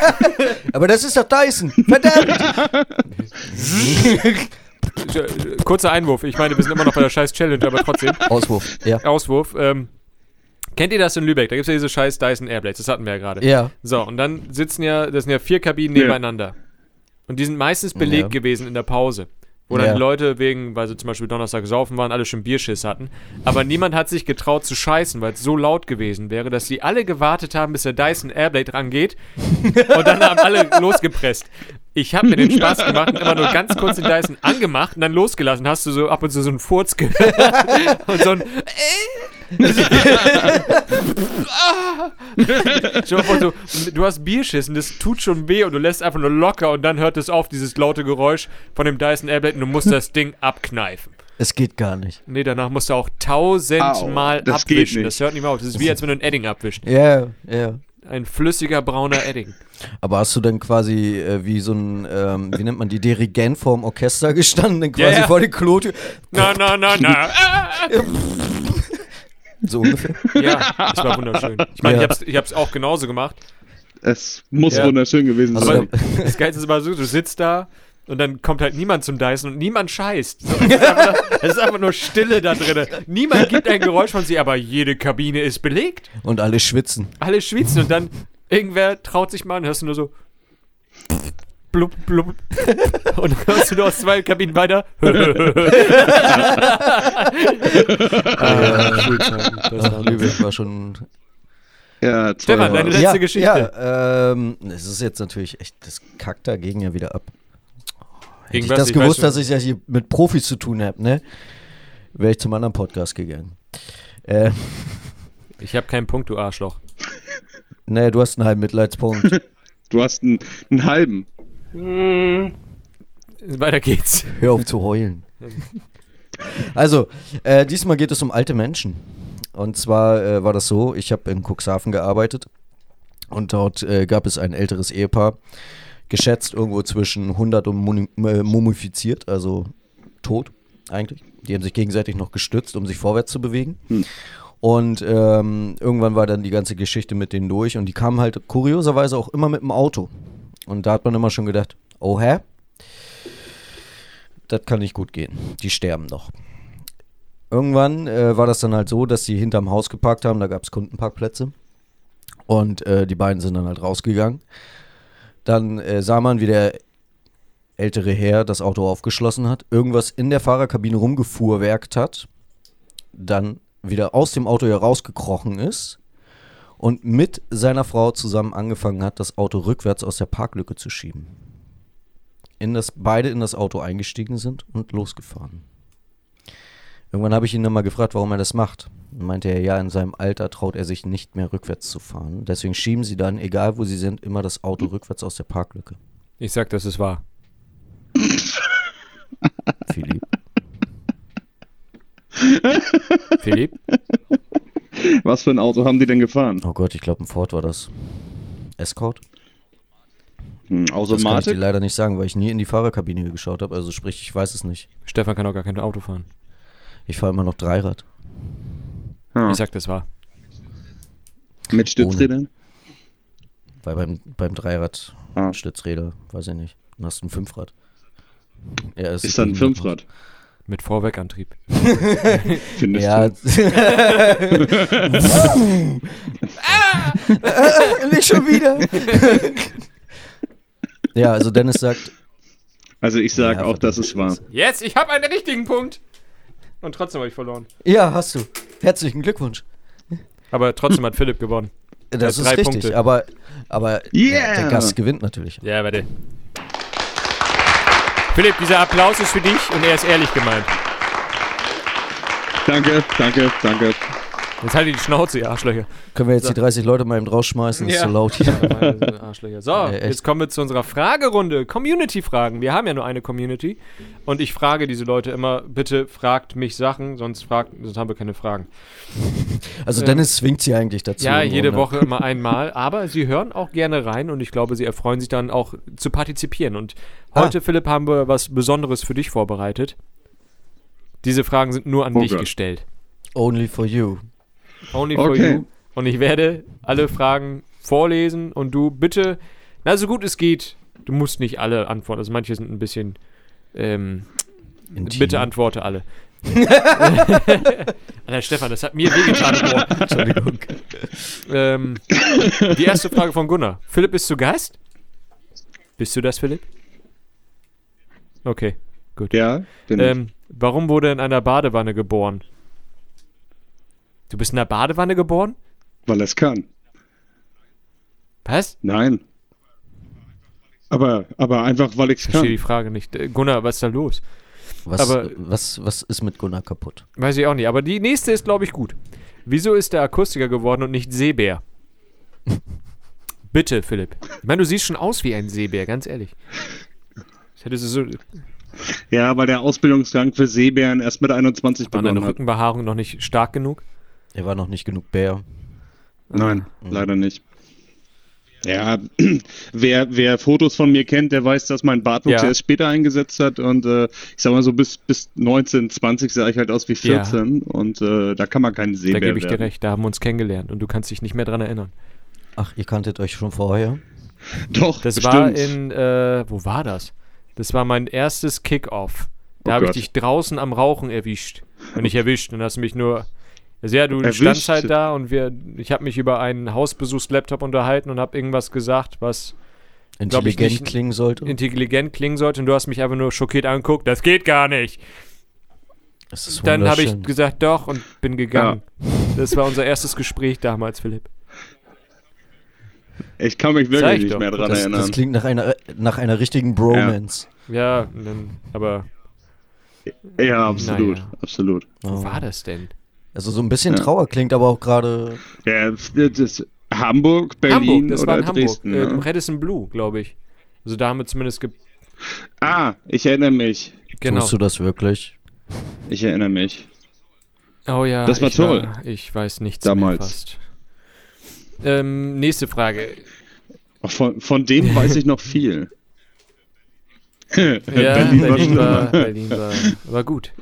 <laughs> Aber das ist doch Dyson! Verdammt! <laughs> Kurzer Einwurf. Ich meine, wir sind immer noch bei der scheiß Challenge, aber trotzdem. Auswurf, ja. Auswurf. Ähm, kennt ihr das in Lübeck? Da gibt es ja diese scheiß Dyson Airblades. Das hatten wir ja gerade. Ja. So, und dann sitzen ja, das sind ja vier Kabinen Ja. nebeneinander. Und die sind meistens belegt Ja. gewesen in der Pause. Wo dann Ja. die Leute wegen, weil sie zum Beispiel Donnerstag saufen waren, alle schon Bierschiss hatten. Aber niemand hat sich getraut zu scheißen, weil es so laut gewesen wäre, dass sie alle gewartet haben, bis der Dyson Airblade rangeht. Und dann haben alle <laughs> losgepresst. Ich habe mir den Spaß gemacht und immer nur ganz kurz den Dyson angemacht und dann losgelassen. Hast du so ab und zu so einen Furz gehört. <laughs> und so ein <laughs> Stell dir mal vor, du, du hast Bierschiss und das tut schon weh und du lässt einfach nur locker und dann hört es auf, dieses laute Geräusch von dem Dyson Airblade und du musst das Ding abkneifen. Es geht gar nicht. Nee, danach musst du auch tausendmal Au, das geht abwischen. nicht. Das hört nicht mehr auf. Das ist wie, als wenn du ein Edding abwischst. Ja, ja. Ein flüssiger brauner Edding. Aber hast du dann quasi äh, wie so ein, ähm, wie nennt man die, Dirigent vorm Orchester gestanden, dann quasi ja. vor die Klotür? Na, na, na, na. <laughs> <laughs> So ungefähr. <laughs> Ja, das war wunderschön. Ich meine, Ja. ich, hab's, ich hab's auch genauso gemacht. Es muss Ja. wunderschön gewesen Also, sein. Das Geilste ist aber so, du sitzt da und dann kommt halt niemand zum Dyson und niemand scheißt. So, Es ist, einfach, es ist einfach nur Stille da drin. Niemand gibt ein Geräusch von sich, aber jede Kabine ist belegt. Und alle schwitzen. Alle schwitzen und dann irgendwer traut sich mal und hörst du nur so. Blub, blub. <laughs> Und dann kommst du nur aus zwei Kabinen weiter. <laughs> <laughs> ah, Schulzeiten, das war Lübeck war schon. Ja, zwei Stefan, deine letzte ja, Geschichte. Ja, ähm, es ist jetzt natürlich echt, das kackt dagegen ja wieder ab. Hätte Gegen ich das Ich gewusst, dass ich ja hier mit Profis zu tun habe, ne? Wäre ich zum anderen Podcast gegangen. Äh, Ich habe keinen Punkt, du Arschloch. ne, du hast einen halben Mitleidspunkt. Du hast einen, einen halben. Weiter geht's. Hör auf zu heulen. Also, äh, diesmal geht es um alte Menschen. Und zwar äh, war das so, ich habe in Cuxhaven gearbeitet und dort äh, gab es ein älteres Ehepaar, geschätzt irgendwo zwischen 100 und äh, mumifiziert, also tot eigentlich. Die haben sich gegenseitig noch gestützt, um sich vorwärts zu bewegen. Und ähm, irgendwann war dann die ganze Geschichte mit denen durch und die kamen halt kurioserweise auch immer mit dem Auto. Und da hat man immer schon gedacht, oh hä? Das kann nicht gut gehen. Die sterben doch. Irgendwann äh, war das dann halt so, dass sie hinterm Haus geparkt haben, da gab es Kundenparkplätze. Und äh, die beiden sind dann halt rausgegangen. Dann äh, sah man, wie der ältere Herr das Auto aufgeschlossen hat, irgendwas in der Fahrerkabine rumgefuhrwerkt hat, dann wieder aus dem Auto herausgekrochen ist und mit seiner Frau zusammen angefangen hat, das Auto rückwärts aus der Parklücke zu schieben. In das, beide in das Auto eingestiegen sind und losgefahren. Irgendwann habe ich ihn dann mal gefragt, warum er das macht. Und meinte er, ja, in seinem Alter traut er sich nicht mehr rückwärts zu fahren. Deswegen schieben sie dann, egal wo sie sind, immer das Auto rückwärts aus der Parklücke. Ich sag, das ist wahr. Philipp. Philipp? <laughs> Was für ein Auto haben die denn gefahren? Oh Gott, ich glaube, ein Ford war das. Escort? Hm, Das kann ich dir Automatik? leider nicht sagen, weil ich nie in die Fahrerkabine geschaut habe. Also sprich, ich weiß es nicht. Stefan kann auch gar kein Auto fahren. Ich fahre immer noch Dreirad. Ja. Ich sag, das war. Mit Stützrädern? Weil beim, beim Dreirad Ah. Stützräder, weiß ich nicht. Dann hast du ein Fünfrad. Ja, es Ist dann ein. Fünfrad? Mit Vorwerkantrieb. <laughs> Findest Ja. du? <laughs> nicht schon wieder. ja, also Dennis sagt, Also ich sag Ja, auch, dass es war. Jetzt, ich habe einen richtigen Punkt. Und trotzdem habe ich verloren. ja, hast du. Herzlichen Glückwunsch. Aber trotzdem hat Philipp gewonnen. Das ist drei richtig, Punkte. aber, aber Yeah! der Gast gewinnt natürlich. Ja, warte. Philipp, dieser Applaus ist für dich und er ist ehrlich gemeint. Danke, danke, danke. Jetzt halt die Schnauze, ihr Arschlöcher. Können wir jetzt die 30 Leute mal eben rausschmeißen? Das ist Ja. so laut hier. <laughs> Arschlöcher. So, Ey, echt. jetzt kommen wir zu unserer Fragerunde. Community-Fragen. Wir haben ja nur eine Community. Und ich frage diese Leute immer, bitte fragt mich Sachen, sonst, fragt, sonst haben wir keine Fragen. <laughs> Also Dennis zwingt sie eigentlich dazu. Ja, jede Grunde. Woche immer <laughs> einmal. Aber sie hören auch gerne rein und ich glaube, sie erfreuen sich dann auch zu partizipieren. Und heute, Philipp, haben wir was Besonderes für dich vorbereitet. Diese Fragen sind nur an Oh dich Gott. gestellt. Only for you. Only for Okay. you. Und ich werde alle Fragen vorlesen und du bitte, na so gut es geht, du musst nicht alle antworten. Also manche sind ein bisschen, ähm, Intim. bitte antworte alle. <laughs> Alter Stefan, das hat mir wehgetan Ohr. <laughs> Entschuldigung. Ähm, die erste Frage von Gunnar. Philipp ist zu Gast? Bist du das, Philipp? Okay, gut. Ja, bin ich. Ähm, warum wurde er in einer Badewanne geboren? Du bist in einer Badewanne geboren? Weil er es kann. Was? Nein. Aber, aber einfach, weil ich es Ich verstehe die kann. Frage nicht. Äh, Gunnar, was ist da los? Was, Aber- was, was ist mit Gunnar kaputt? Weiß ich auch nicht. Aber die nächste ist, glaube ich, gut. Wieso ist der Akustiker geworden und nicht Seebär? <laughs> Bitte, Philipp. Ich meine, du siehst schon aus wie ein Seebär, ganz ehrlich. Das hättest du so. Ja, weil der Ausbildungsgang für Seebären erst mit 21 War deine begonnen hat. Rückenbehaarung noch nicht stark genug? Er war noch nicht genug Bär. Nein, leider nicht. Ja, <clears throat> wer, wer Fotos von mir kennt, der weiß, dass mein Bartwuchs Ja. erst später eingesetzt hat und äh, ich sag mal so bis, bis 19, 20 sah ich halt aus wie 14 und äh, da kann man keinen Da Seebär gebe ich dir werden. recht. Da haben wir uns kennengelernt und du kannst dich nicht mehr dran erinnern. Ach, ihr kanntet euch schon vorher? Doch, Das bestimmt. war in. Äh, wo war das? Das war mein erstes Kickoff. Da Oh habe ich dich draußen am Rauchen erwischt. Und nicht <laughs> erwischt. Dann hast du mich nur. Also ja, du Erwischt? standst halt da und wir, ich habe mich über einen Hausbesuchslaptop unterhalten und habe irgendwas gesagt, was ich, intelligent nicht klingen sollte. intelligent klingen sollte und du hast mich einfach nur schockiert angeguckt. Das geht gar nicht. Das ist Dann habe ich gesagt, doch und bin gegangen. Das war unser erstes Gespräch damals, Philipp. Ich kann mich wirklich ich nicht doch. mehr dran das, erinnern. das klingt nach einer, nach einer richtigen Bromance. Ja, dann, aber ja, absolut, Naja. absolut. wo Oh. war das denn? Also so ein bisschen Ja. Trauer klingt aber auch gerade. Ja, das ist Hamburg, Berlin Hamburg, das oder war in Hamburg. Dresden. Äh, ja. Im Radisson Blue, glaube ich. Also da haben wir zumindest ge Ah, ich erinnere mich. genau. Tust du das wirklich? Ich erinnere mich. Oh ja, Das war ich toll. War, ich weiß nichts Damals. Ähm, nächste Frage. Von, von dem weiß ich noch viel. <laughs> Ja, Berlin war Berlin, war. Berlin war, war gut.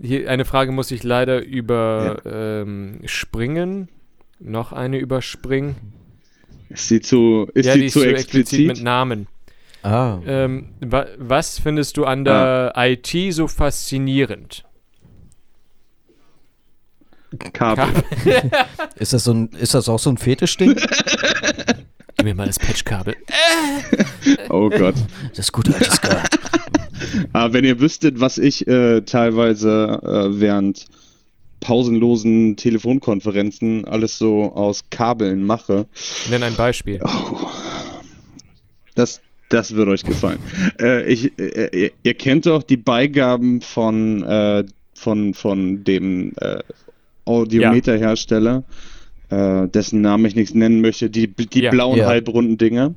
Hier eine Frage muss ich leider über ähm, springen. Noch eine überspringen. Ist sie zu, ist ja, sie zu explizit? explizit mit Namen. Ah. Ähm, wa was findest du an der IT so faszinierend? Kabel. <laughs> Ist das, so ein, ist das auch so ein Fetischding? <laughs> Gib mir mal das Patchkabel. <laughs> Oh Gott. Das gute alte Ska. Aber wenn ihr wüsstet, was ich äh, teilweise äh, während pausenlosen Telefonkonferenzen alles so aus Kabeln mache, Nenn ein Beispiel. das, das wird euch gefallen. äh, ich, äh, ihr, ihr kennt doch die Beigaben von, äh, von, von dem Audiometerhersteller, äh, dessen Namen ich nicht nennen möchte, die, die Ja. blauen Ja. halbrunden Dinger.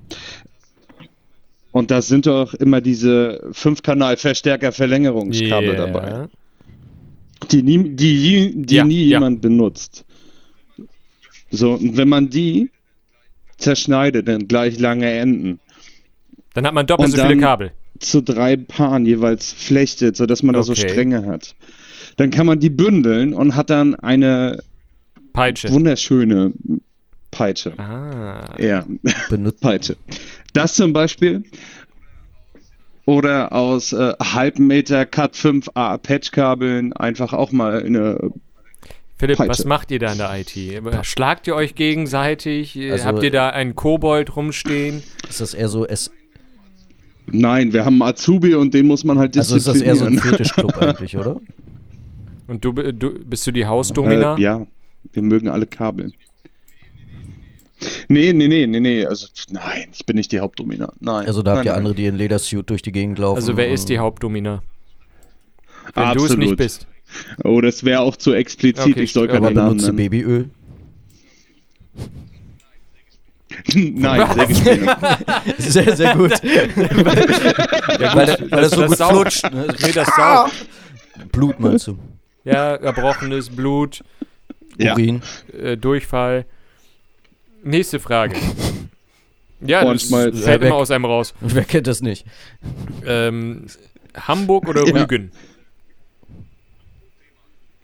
Und da sind doch immer diese 5-Kanal-Verstärker-Verlängerungskabel dabei. die nie, die, die Ja, nie ja. jemand benutzt. So, und wenn man die zerschneidet in gleich lange Enden Dann hat man doppelt Und so viele dann- Kabel. zu drei Paaren jeweils flechtet, sodass man da so Okay. Stränge hat, dann kann man die bündeln und hat dann eine Peitsche. wunderschöne Peitsche. Ah. Ja, Benutzt. Peitsche. Das zum Beispiel. Oder aus äh, halben Meter Cat 5a Patchkabeln einfach auch mal eine Philipp, Peitsche. was macht ihr da in der IT? Schlagt ihr euch gegenseitig? Also- Habt ihr da einen Kobold rumstehen? Ist das eher so. Es, Nein, wir haben einen Azubi und den muss man halt also ist das eher so ein disziplinieren. Fetischclub <laughs> eigentlich, oder? Und du, du bist du die Hausdomina? Äh, ja, wir mögen alle Kabel. Nee, nee, nee, nee, nee. Also, nein, ich bin nicht die Hauptdomina. Nein. Also da habt nein, ihr nein. andere, die in Ledersuit durch die Gegend laufen. Also wer ist die Hauptdomina? Wenn du es Absolut. nicht bist. Oh, das wäre auch zu explizit. Okay, ich soll aber Aber keine Namen benutzt ihr nennen. Babyöl? <laughs> nein, sehr gespielt. <laughs> Sehr, sehr gut. <laughs> weil, weil das so das gut flutscht. Ne? Nee, das saugt. Blut meinst du? Ja, erbrochenes Blut, Ja. Urin. äh, Durchfall. Nächste Frage. Ja, das Ohrenschmalz. fällt immer aus einem raus. <laughs> Wer kennt das nicht? Ähm, Hamburg oder Ja. Rügen?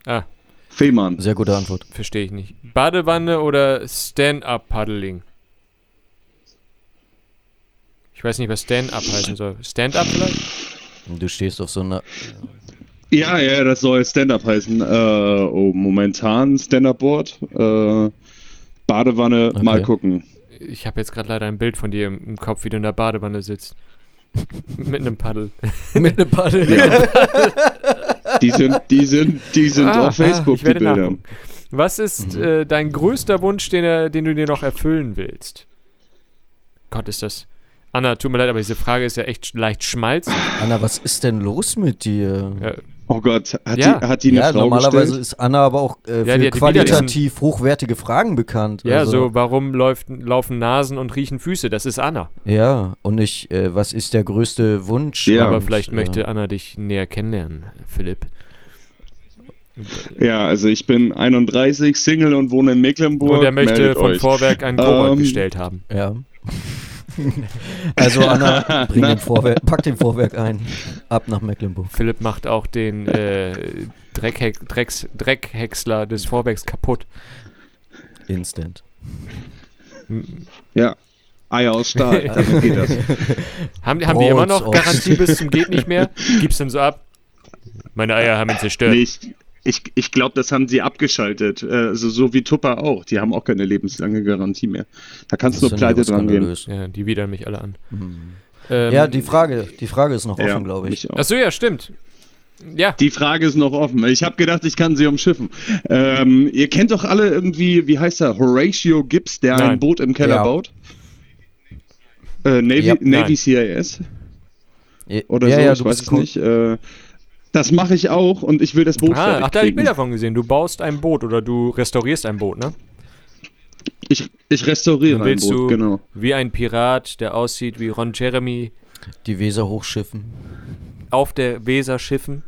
Ah, Fehmarn. Sehr gute Antwort. verstehe ich nicht. Badewanne oder Stand-up-Paddling? Ich weiß nicht, was Stand-up heißen soll. Stand-up vielleicht? Du stehst auf so einer. Ja, ja, das soll Stand-Up heißen. Äh, oh, momentan Stand-Up-Board. Äh, Badewanne, Okay. mal gucken. Ich habe jetzt gerade leider ein Bild von dir im, Kopf, wie du in der Badewanne sitzt. <laughs> Mit einem Paddel. <laughs> Mit einem Paddel. Die sind, die sind, die sind Ah, auf Facebook, ich die Bilder. nachgucken. Was ist Mhm. äh, dein größter Wunsch, den, er, den du dir noch erfüllen willst? Gott, ist das. Anna, tut mir leid, aber diese Frage ist ja echt leicht schmalzig. Anna, was ist denn los mit dir? Ja, Oh Gott, hat, Ja. die, hat die eine Ja, Frau normalerweise gestellt? ist Anna aber auch äh, Ja, die für wieder qualitativ hochwertige Fragen bekannt. ja also, so, warum läuft, laufen Nasen und riechen Füße? Das ist Anna. Ja, und nicht, äh, was ist der größte Wunsch? Ja. aber Und, vielleicht äh, möchte Anna dich näher kennenlernen, Philipp. Ja, also ich bin 31, Single und wohne in Mecklenburg. Und er möchte Meldet von euch. Vorwerk einen Kobold Ähm, gestellt haben. Ja. Also Anna, <laughs> bring den Vorwerk, pack den Vorwerk ein. Ab nach Mecklenburg. Philipp macht auch den äh, Dreckhex, Drecks, Dreckhäcksler des Vorwerks kaputt. Instant. Ja, Eier aus Stahl, <laughs> damit geht das. Haben, haben die immer noch Garantie bis zum geht nicht mehr? <laughs> Gib's denn so ab? Meine Eier haben ihn zerstört. Nee, ich, Ich, glaube, das haben sie abgeschaltet. Also so wie Tupper auch. Die haben auch keine lebenslange Garantie mehr. Da kannst du nur pleite dran gehen. Ja, die widern mich alle an. Ähm, Ja, die Frage, die Frage ist noch Ja, offen, glaube ich. Achso, ja, stimmt. Ja, Die Frage ist noch offen. Ich habe gedacht, ich kann sie umschiffen. Ähm, ihr kennt doch alle irgendwie, wie heißt er, Horatio Gibbs, der Nein. ein Boot im Keller Ja. baut? Äh, Navy, Ja. Navy. CIS oder ja, so, ja, ich weiß es nicht. Äh, das mache ich auch und ich will das Boot ah, ach, da habe ich. Bilder von gesehen. Du baust ein Boot oder du restaurierst ein Boot, ne? Ich, ich restauriere ein willst Boot, du genau. wie ein Pirat, der aussieht wie Ron Jeremy, Die Weser hochschiffen. auf der Weser schiffen.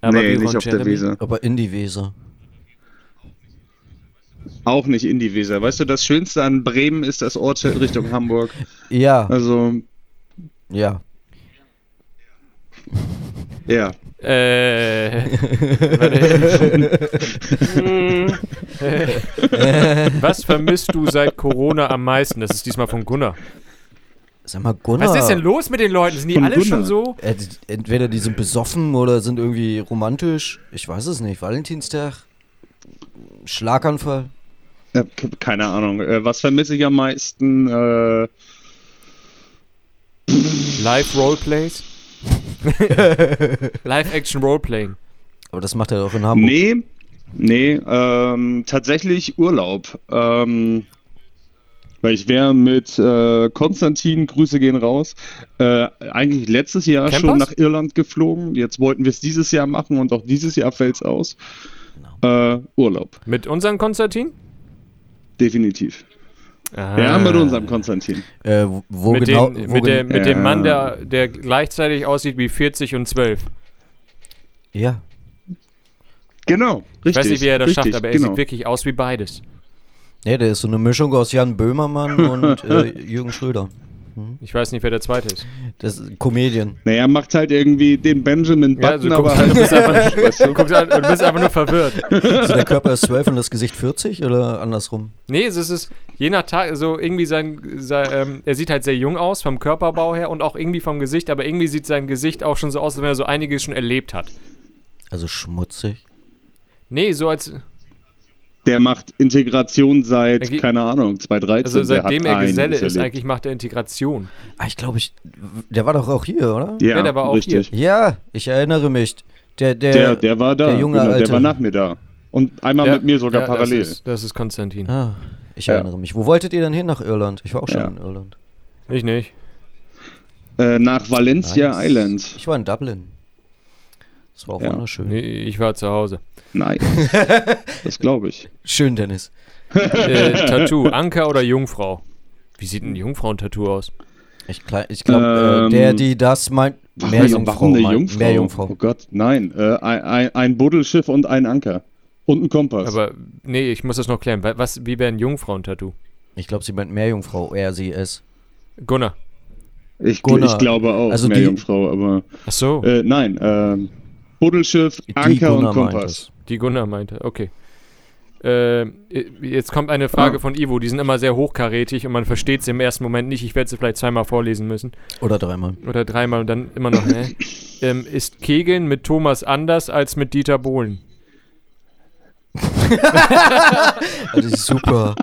Aber nee, wie nicht auf der Jeremy? Weser. Aber in die Weser. Auch nicht in die Weser. Weißt du, das Schönste an Bremen ist das Ortsschild Richtung Hamburg. Ja, Also, ja. Ja. Äh, <laughs> warte. Was vermisst du seit Corona am meisten? Das ist diesmal von Gunnar. Sag mal, Gunnar. Was ist denn los mit den Leuten? Sind die Von alle Gunnar. schon so? Äh, entweder die sind besoffen oder sind irgendwie romantisch. Ich weiß es nicht. Valentinstag. Schlaganfall. Ja, keine Ahnung. Äh, was vermisse ich am meisten? Äh, Live-Roleplays? <laughs> Live-Action-Roleplaying. Aber das macht er doch in Hamburg. nee, nee, ähm, tatsächlich Urlaub. Ähm, weil ich wäre mit äh, Konstantin, Grüße gehen raus, äh, eigentlich letztes Jahr Campers? schon nach Irland geflogen. Jetzt wollten wir es dieses Jahr machen und auch dieses Jahr fällt es aus. Äh, Urlaub, Mit unserem Konstantin? definitiv. Ah. Ja, mit unserem Konstantin. Äh, wo mit genau. den, wo mit, der, mit dem Ja. Mann, der, der gleichzeitig aussieht wie 40 und 12. ja. Genau, richtig. Ich weiß nicht, wie er das richtig, schafft, aber er genau. sieht wirklich aus wie beides. Nee, der ist so eine Mischung aus Jan Böhmermann <laughs> und äh, Jürgen Schröder. Ich weiß nicht, wer der zweite ist. Das ist Comedian. Naja, macht halt irgendwie den Benjamin Ja, Button, also aber halt, du, bist einfach, <laughs> weißt du? guckst, an- du bist einfach nur verwirrt. Also der Körper ist 12 und das Gesicht 40 oder andersrum? Nee, es ist, je nach Tag, so irgendwie sein, sein ähm, er sieht halt sehr jung aus vom Körperbau her und auch irgendwie vom Gesicht, aber irgendwie sieht sein Gesicht auch schon so aus, als wenn er so einiges schon erlebt hat. Also schmutzig. Nee, so als, Der macht Integration seit, geht- keine Ahnung, 2013. also seitdem der er Geselle ist, erlebt. eigentlich macht er Integration. Ah, ich glaube, ich. Der war doch auch hier, oder? Ja, Ja, der war auch richtig. Ja, ich erinnere mich. Der, der. Der, der war da, der junge genau, der Alte. war nach mir da. Und einmal Ja, mit mir sogar ja, parallel. Das ist, das ist Konstantin. Ah, ich Ja. erinnere mich. Wo wolltet ihr denn hin nach Irland? Ich war auch schon Ja. in Irland. Ich nicht. Äh, nach Valencia Nice. Island. Ich war in Dublin. Das war auch Ja. wunderschön. Nee, ich war zu Hause. Nein. <laughs> das glaube ich. Schön, Dennis. Äh, Tattoo, Anker oder Jungfrau? Wie sieht ein Jungfrauentattoo aus? Ich, ich glaube, Ähm, äh, der, die das meint. Mehr Jungfrau. warum eine meint- Jungfrau? Mehr Oh Jungfrau. Gott, nein. Äh, ein, ein, Buddelschiff und ein Anker. Und ein Kompass. Aber nee, ich muss das noch klären. Wa- Was, wie wäre ein Jungfrauentattoo? Ich glaube, sie meint mehr Jungfrau. Er, sie, es. Gunnar. ich, Gunnar. ich glaube auch, Also mehr die- Jungfrau, aber Ach so, äh, nein. ähm, Buddelschiff, Die Anker und meint Kompass. die Gunnar meinte. Okay. Äh, jetzt kommt eine Frage Ah. von Ivo. Die sind immer sehr hochkarätig und man versteht sie im ersten Moment nicht. Ich werde sie vielleicht zweimal vorlesen müssen. Oder dreimal. Oder dreimal und dann immer noch, hä? <laughs> ähm, ist Kegeln mit Thomas anders als mit Dieter Bohlen? Das <laughs> ist super.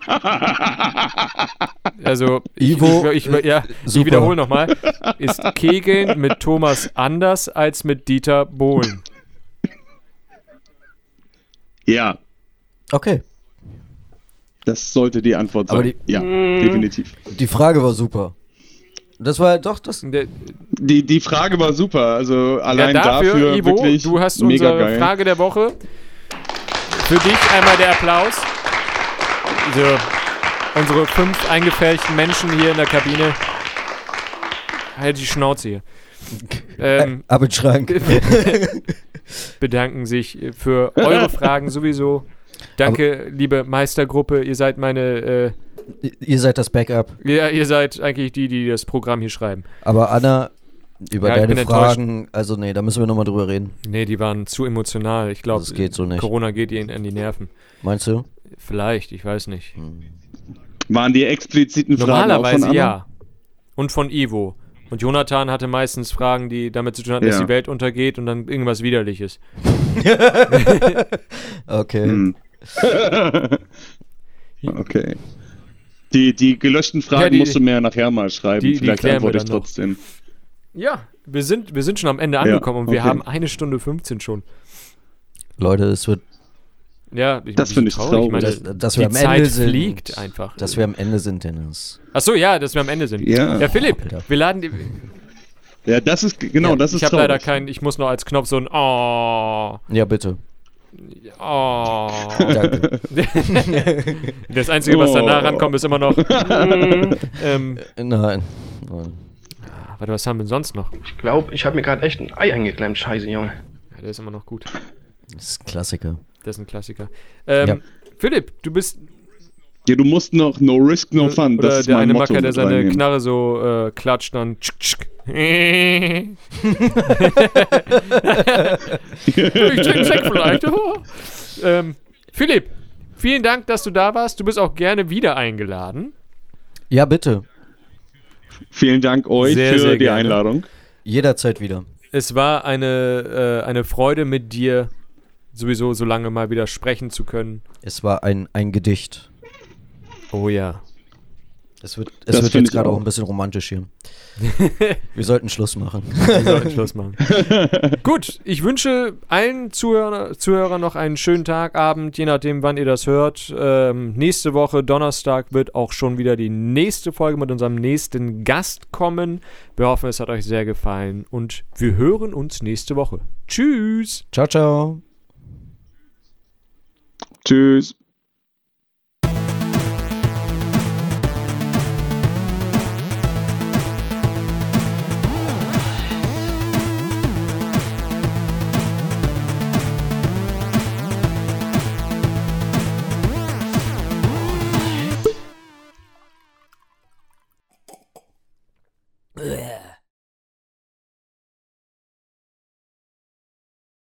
Also, Ivo, ich, ich, ich, ja, ich wiederhole nochmal. Ist Kegeln mit Thomas anders als mit Dieter Bohlen? Ja, Okay. das sollte die Antwort sein. Aber die- ja, definitiv. Die Frage war super. Das war doch das. Der, Die, die Frage war super. Also ja, allein dafür, dafür, Ivo, wirklich du hast mega unsere geil. Frage der Woche. Für dich einmal der Applaus. So, unsere fünf eingefärchten Menschen hier in der Kabine. Halt die Schnauze hier. Ähm, Ab in den Schrank. <laughs> bedanken sich für eure Fragen sowieso. Danke, liebe Meistergruppe. Ihr seid meine, Ihr seid das Backup. äh, ja, ihr seid eigentlich die, die das Programm hier schreiben. Aber Anna, über Ja, deine Fragen, also nee, da müssen wir nochmal drüber reden. Nee, die waren zu emotional. Ich glaube, geht so. Corona geht ihnen an die Nerven. Meinst du? Vielleicht, ich weiß nicht. Waren die expliziten Fragen auch von Normalerweise Anna? ja. Und von Ivo. Und Jonathan hatte meistens Fragen, die damit zu tun hatten, dass Ja. die Welt untergeht und dann irgendwas Widerliches. <laughs> Okay. Hm. <laughs> okay. Die, die gelöschten Fragen Ja, die- musst du mir nachher mal schreiben. die- die Vielleicht wir antworte ich dann noch. Ja, wir sind, wir sind schon am Ende angekommen und wir okay. haben eine Stunde 15 schon. Leute, es wird, Das Ja, bin finde ich traurig. meine, dass, dass die wir am Zeit Ende sind. fliegt einfach. Dass wir am Ende sind, Dennis. Achso, ja, dass wir am Ende sind. Ja. Ja, Philipp, Alter. wir laden die. Ja, das ist, genau, ja, das ist ich habe leider keinen, ich muss noch als Knopf so ein Oh. Ja, bitte. Oh. Danke. <laughs> Das Einzige, was danach Oh. rankommt, ist immer noch. mm, <laughs> ähm, Nein. Nein. Warte, was haben wir denn sonst noch? Ich glaube, ich habe mir gerade echt ein Ei eingeklemmt. Scheiße, Junge. Ja, der ist immer noch gut. Das ist ein Klassiker. Das ist ein Klassiker. Ähm, Ja. Philipp, du bist Ja, du musst noch No Risk, No Fun. oder Das ist der mein eine Motto Macker, der seine reinnehmen. Knarre so äh, klatscht, dann. tschk, tschk. <laughs> ich trinke Sekt vielleicht. Oh. <laughs> ähm, Philipp, vielen Dank, dass du da warst. Du bist auch gerne wieder eingeladen. Ja, bitte. Vielen Dank euch Sehr, für sehr die gerne. Einladung. Jederzeit wieder. Es war eine, äh, eine Freude mit dir, sowieso so lange mal wieder sprechen zu können. Es war ein, ein Gedicht. Oh ja. Es wird, Das es wird jetzt gerade auch auch. ein bisschen romantisch hier. <laughs> Wir sollten Schluss machen. Wir sollten Schluss machen. <laughs> Gut, ich wünsche allen Zuhörer, Zuhörern noch einen schönen Tag, Abend, je nachdem, wann ihr das hört. Ähm, nächste Woche, Donnerstag, wird auch schon wieder die nächste Folge mit unserem nächsten Gast kommen. Wir hoffen, es hat euch sehr gefallen und wir hören uns nächste Woche. Tschüss! Ciao, ciao. Tschüss.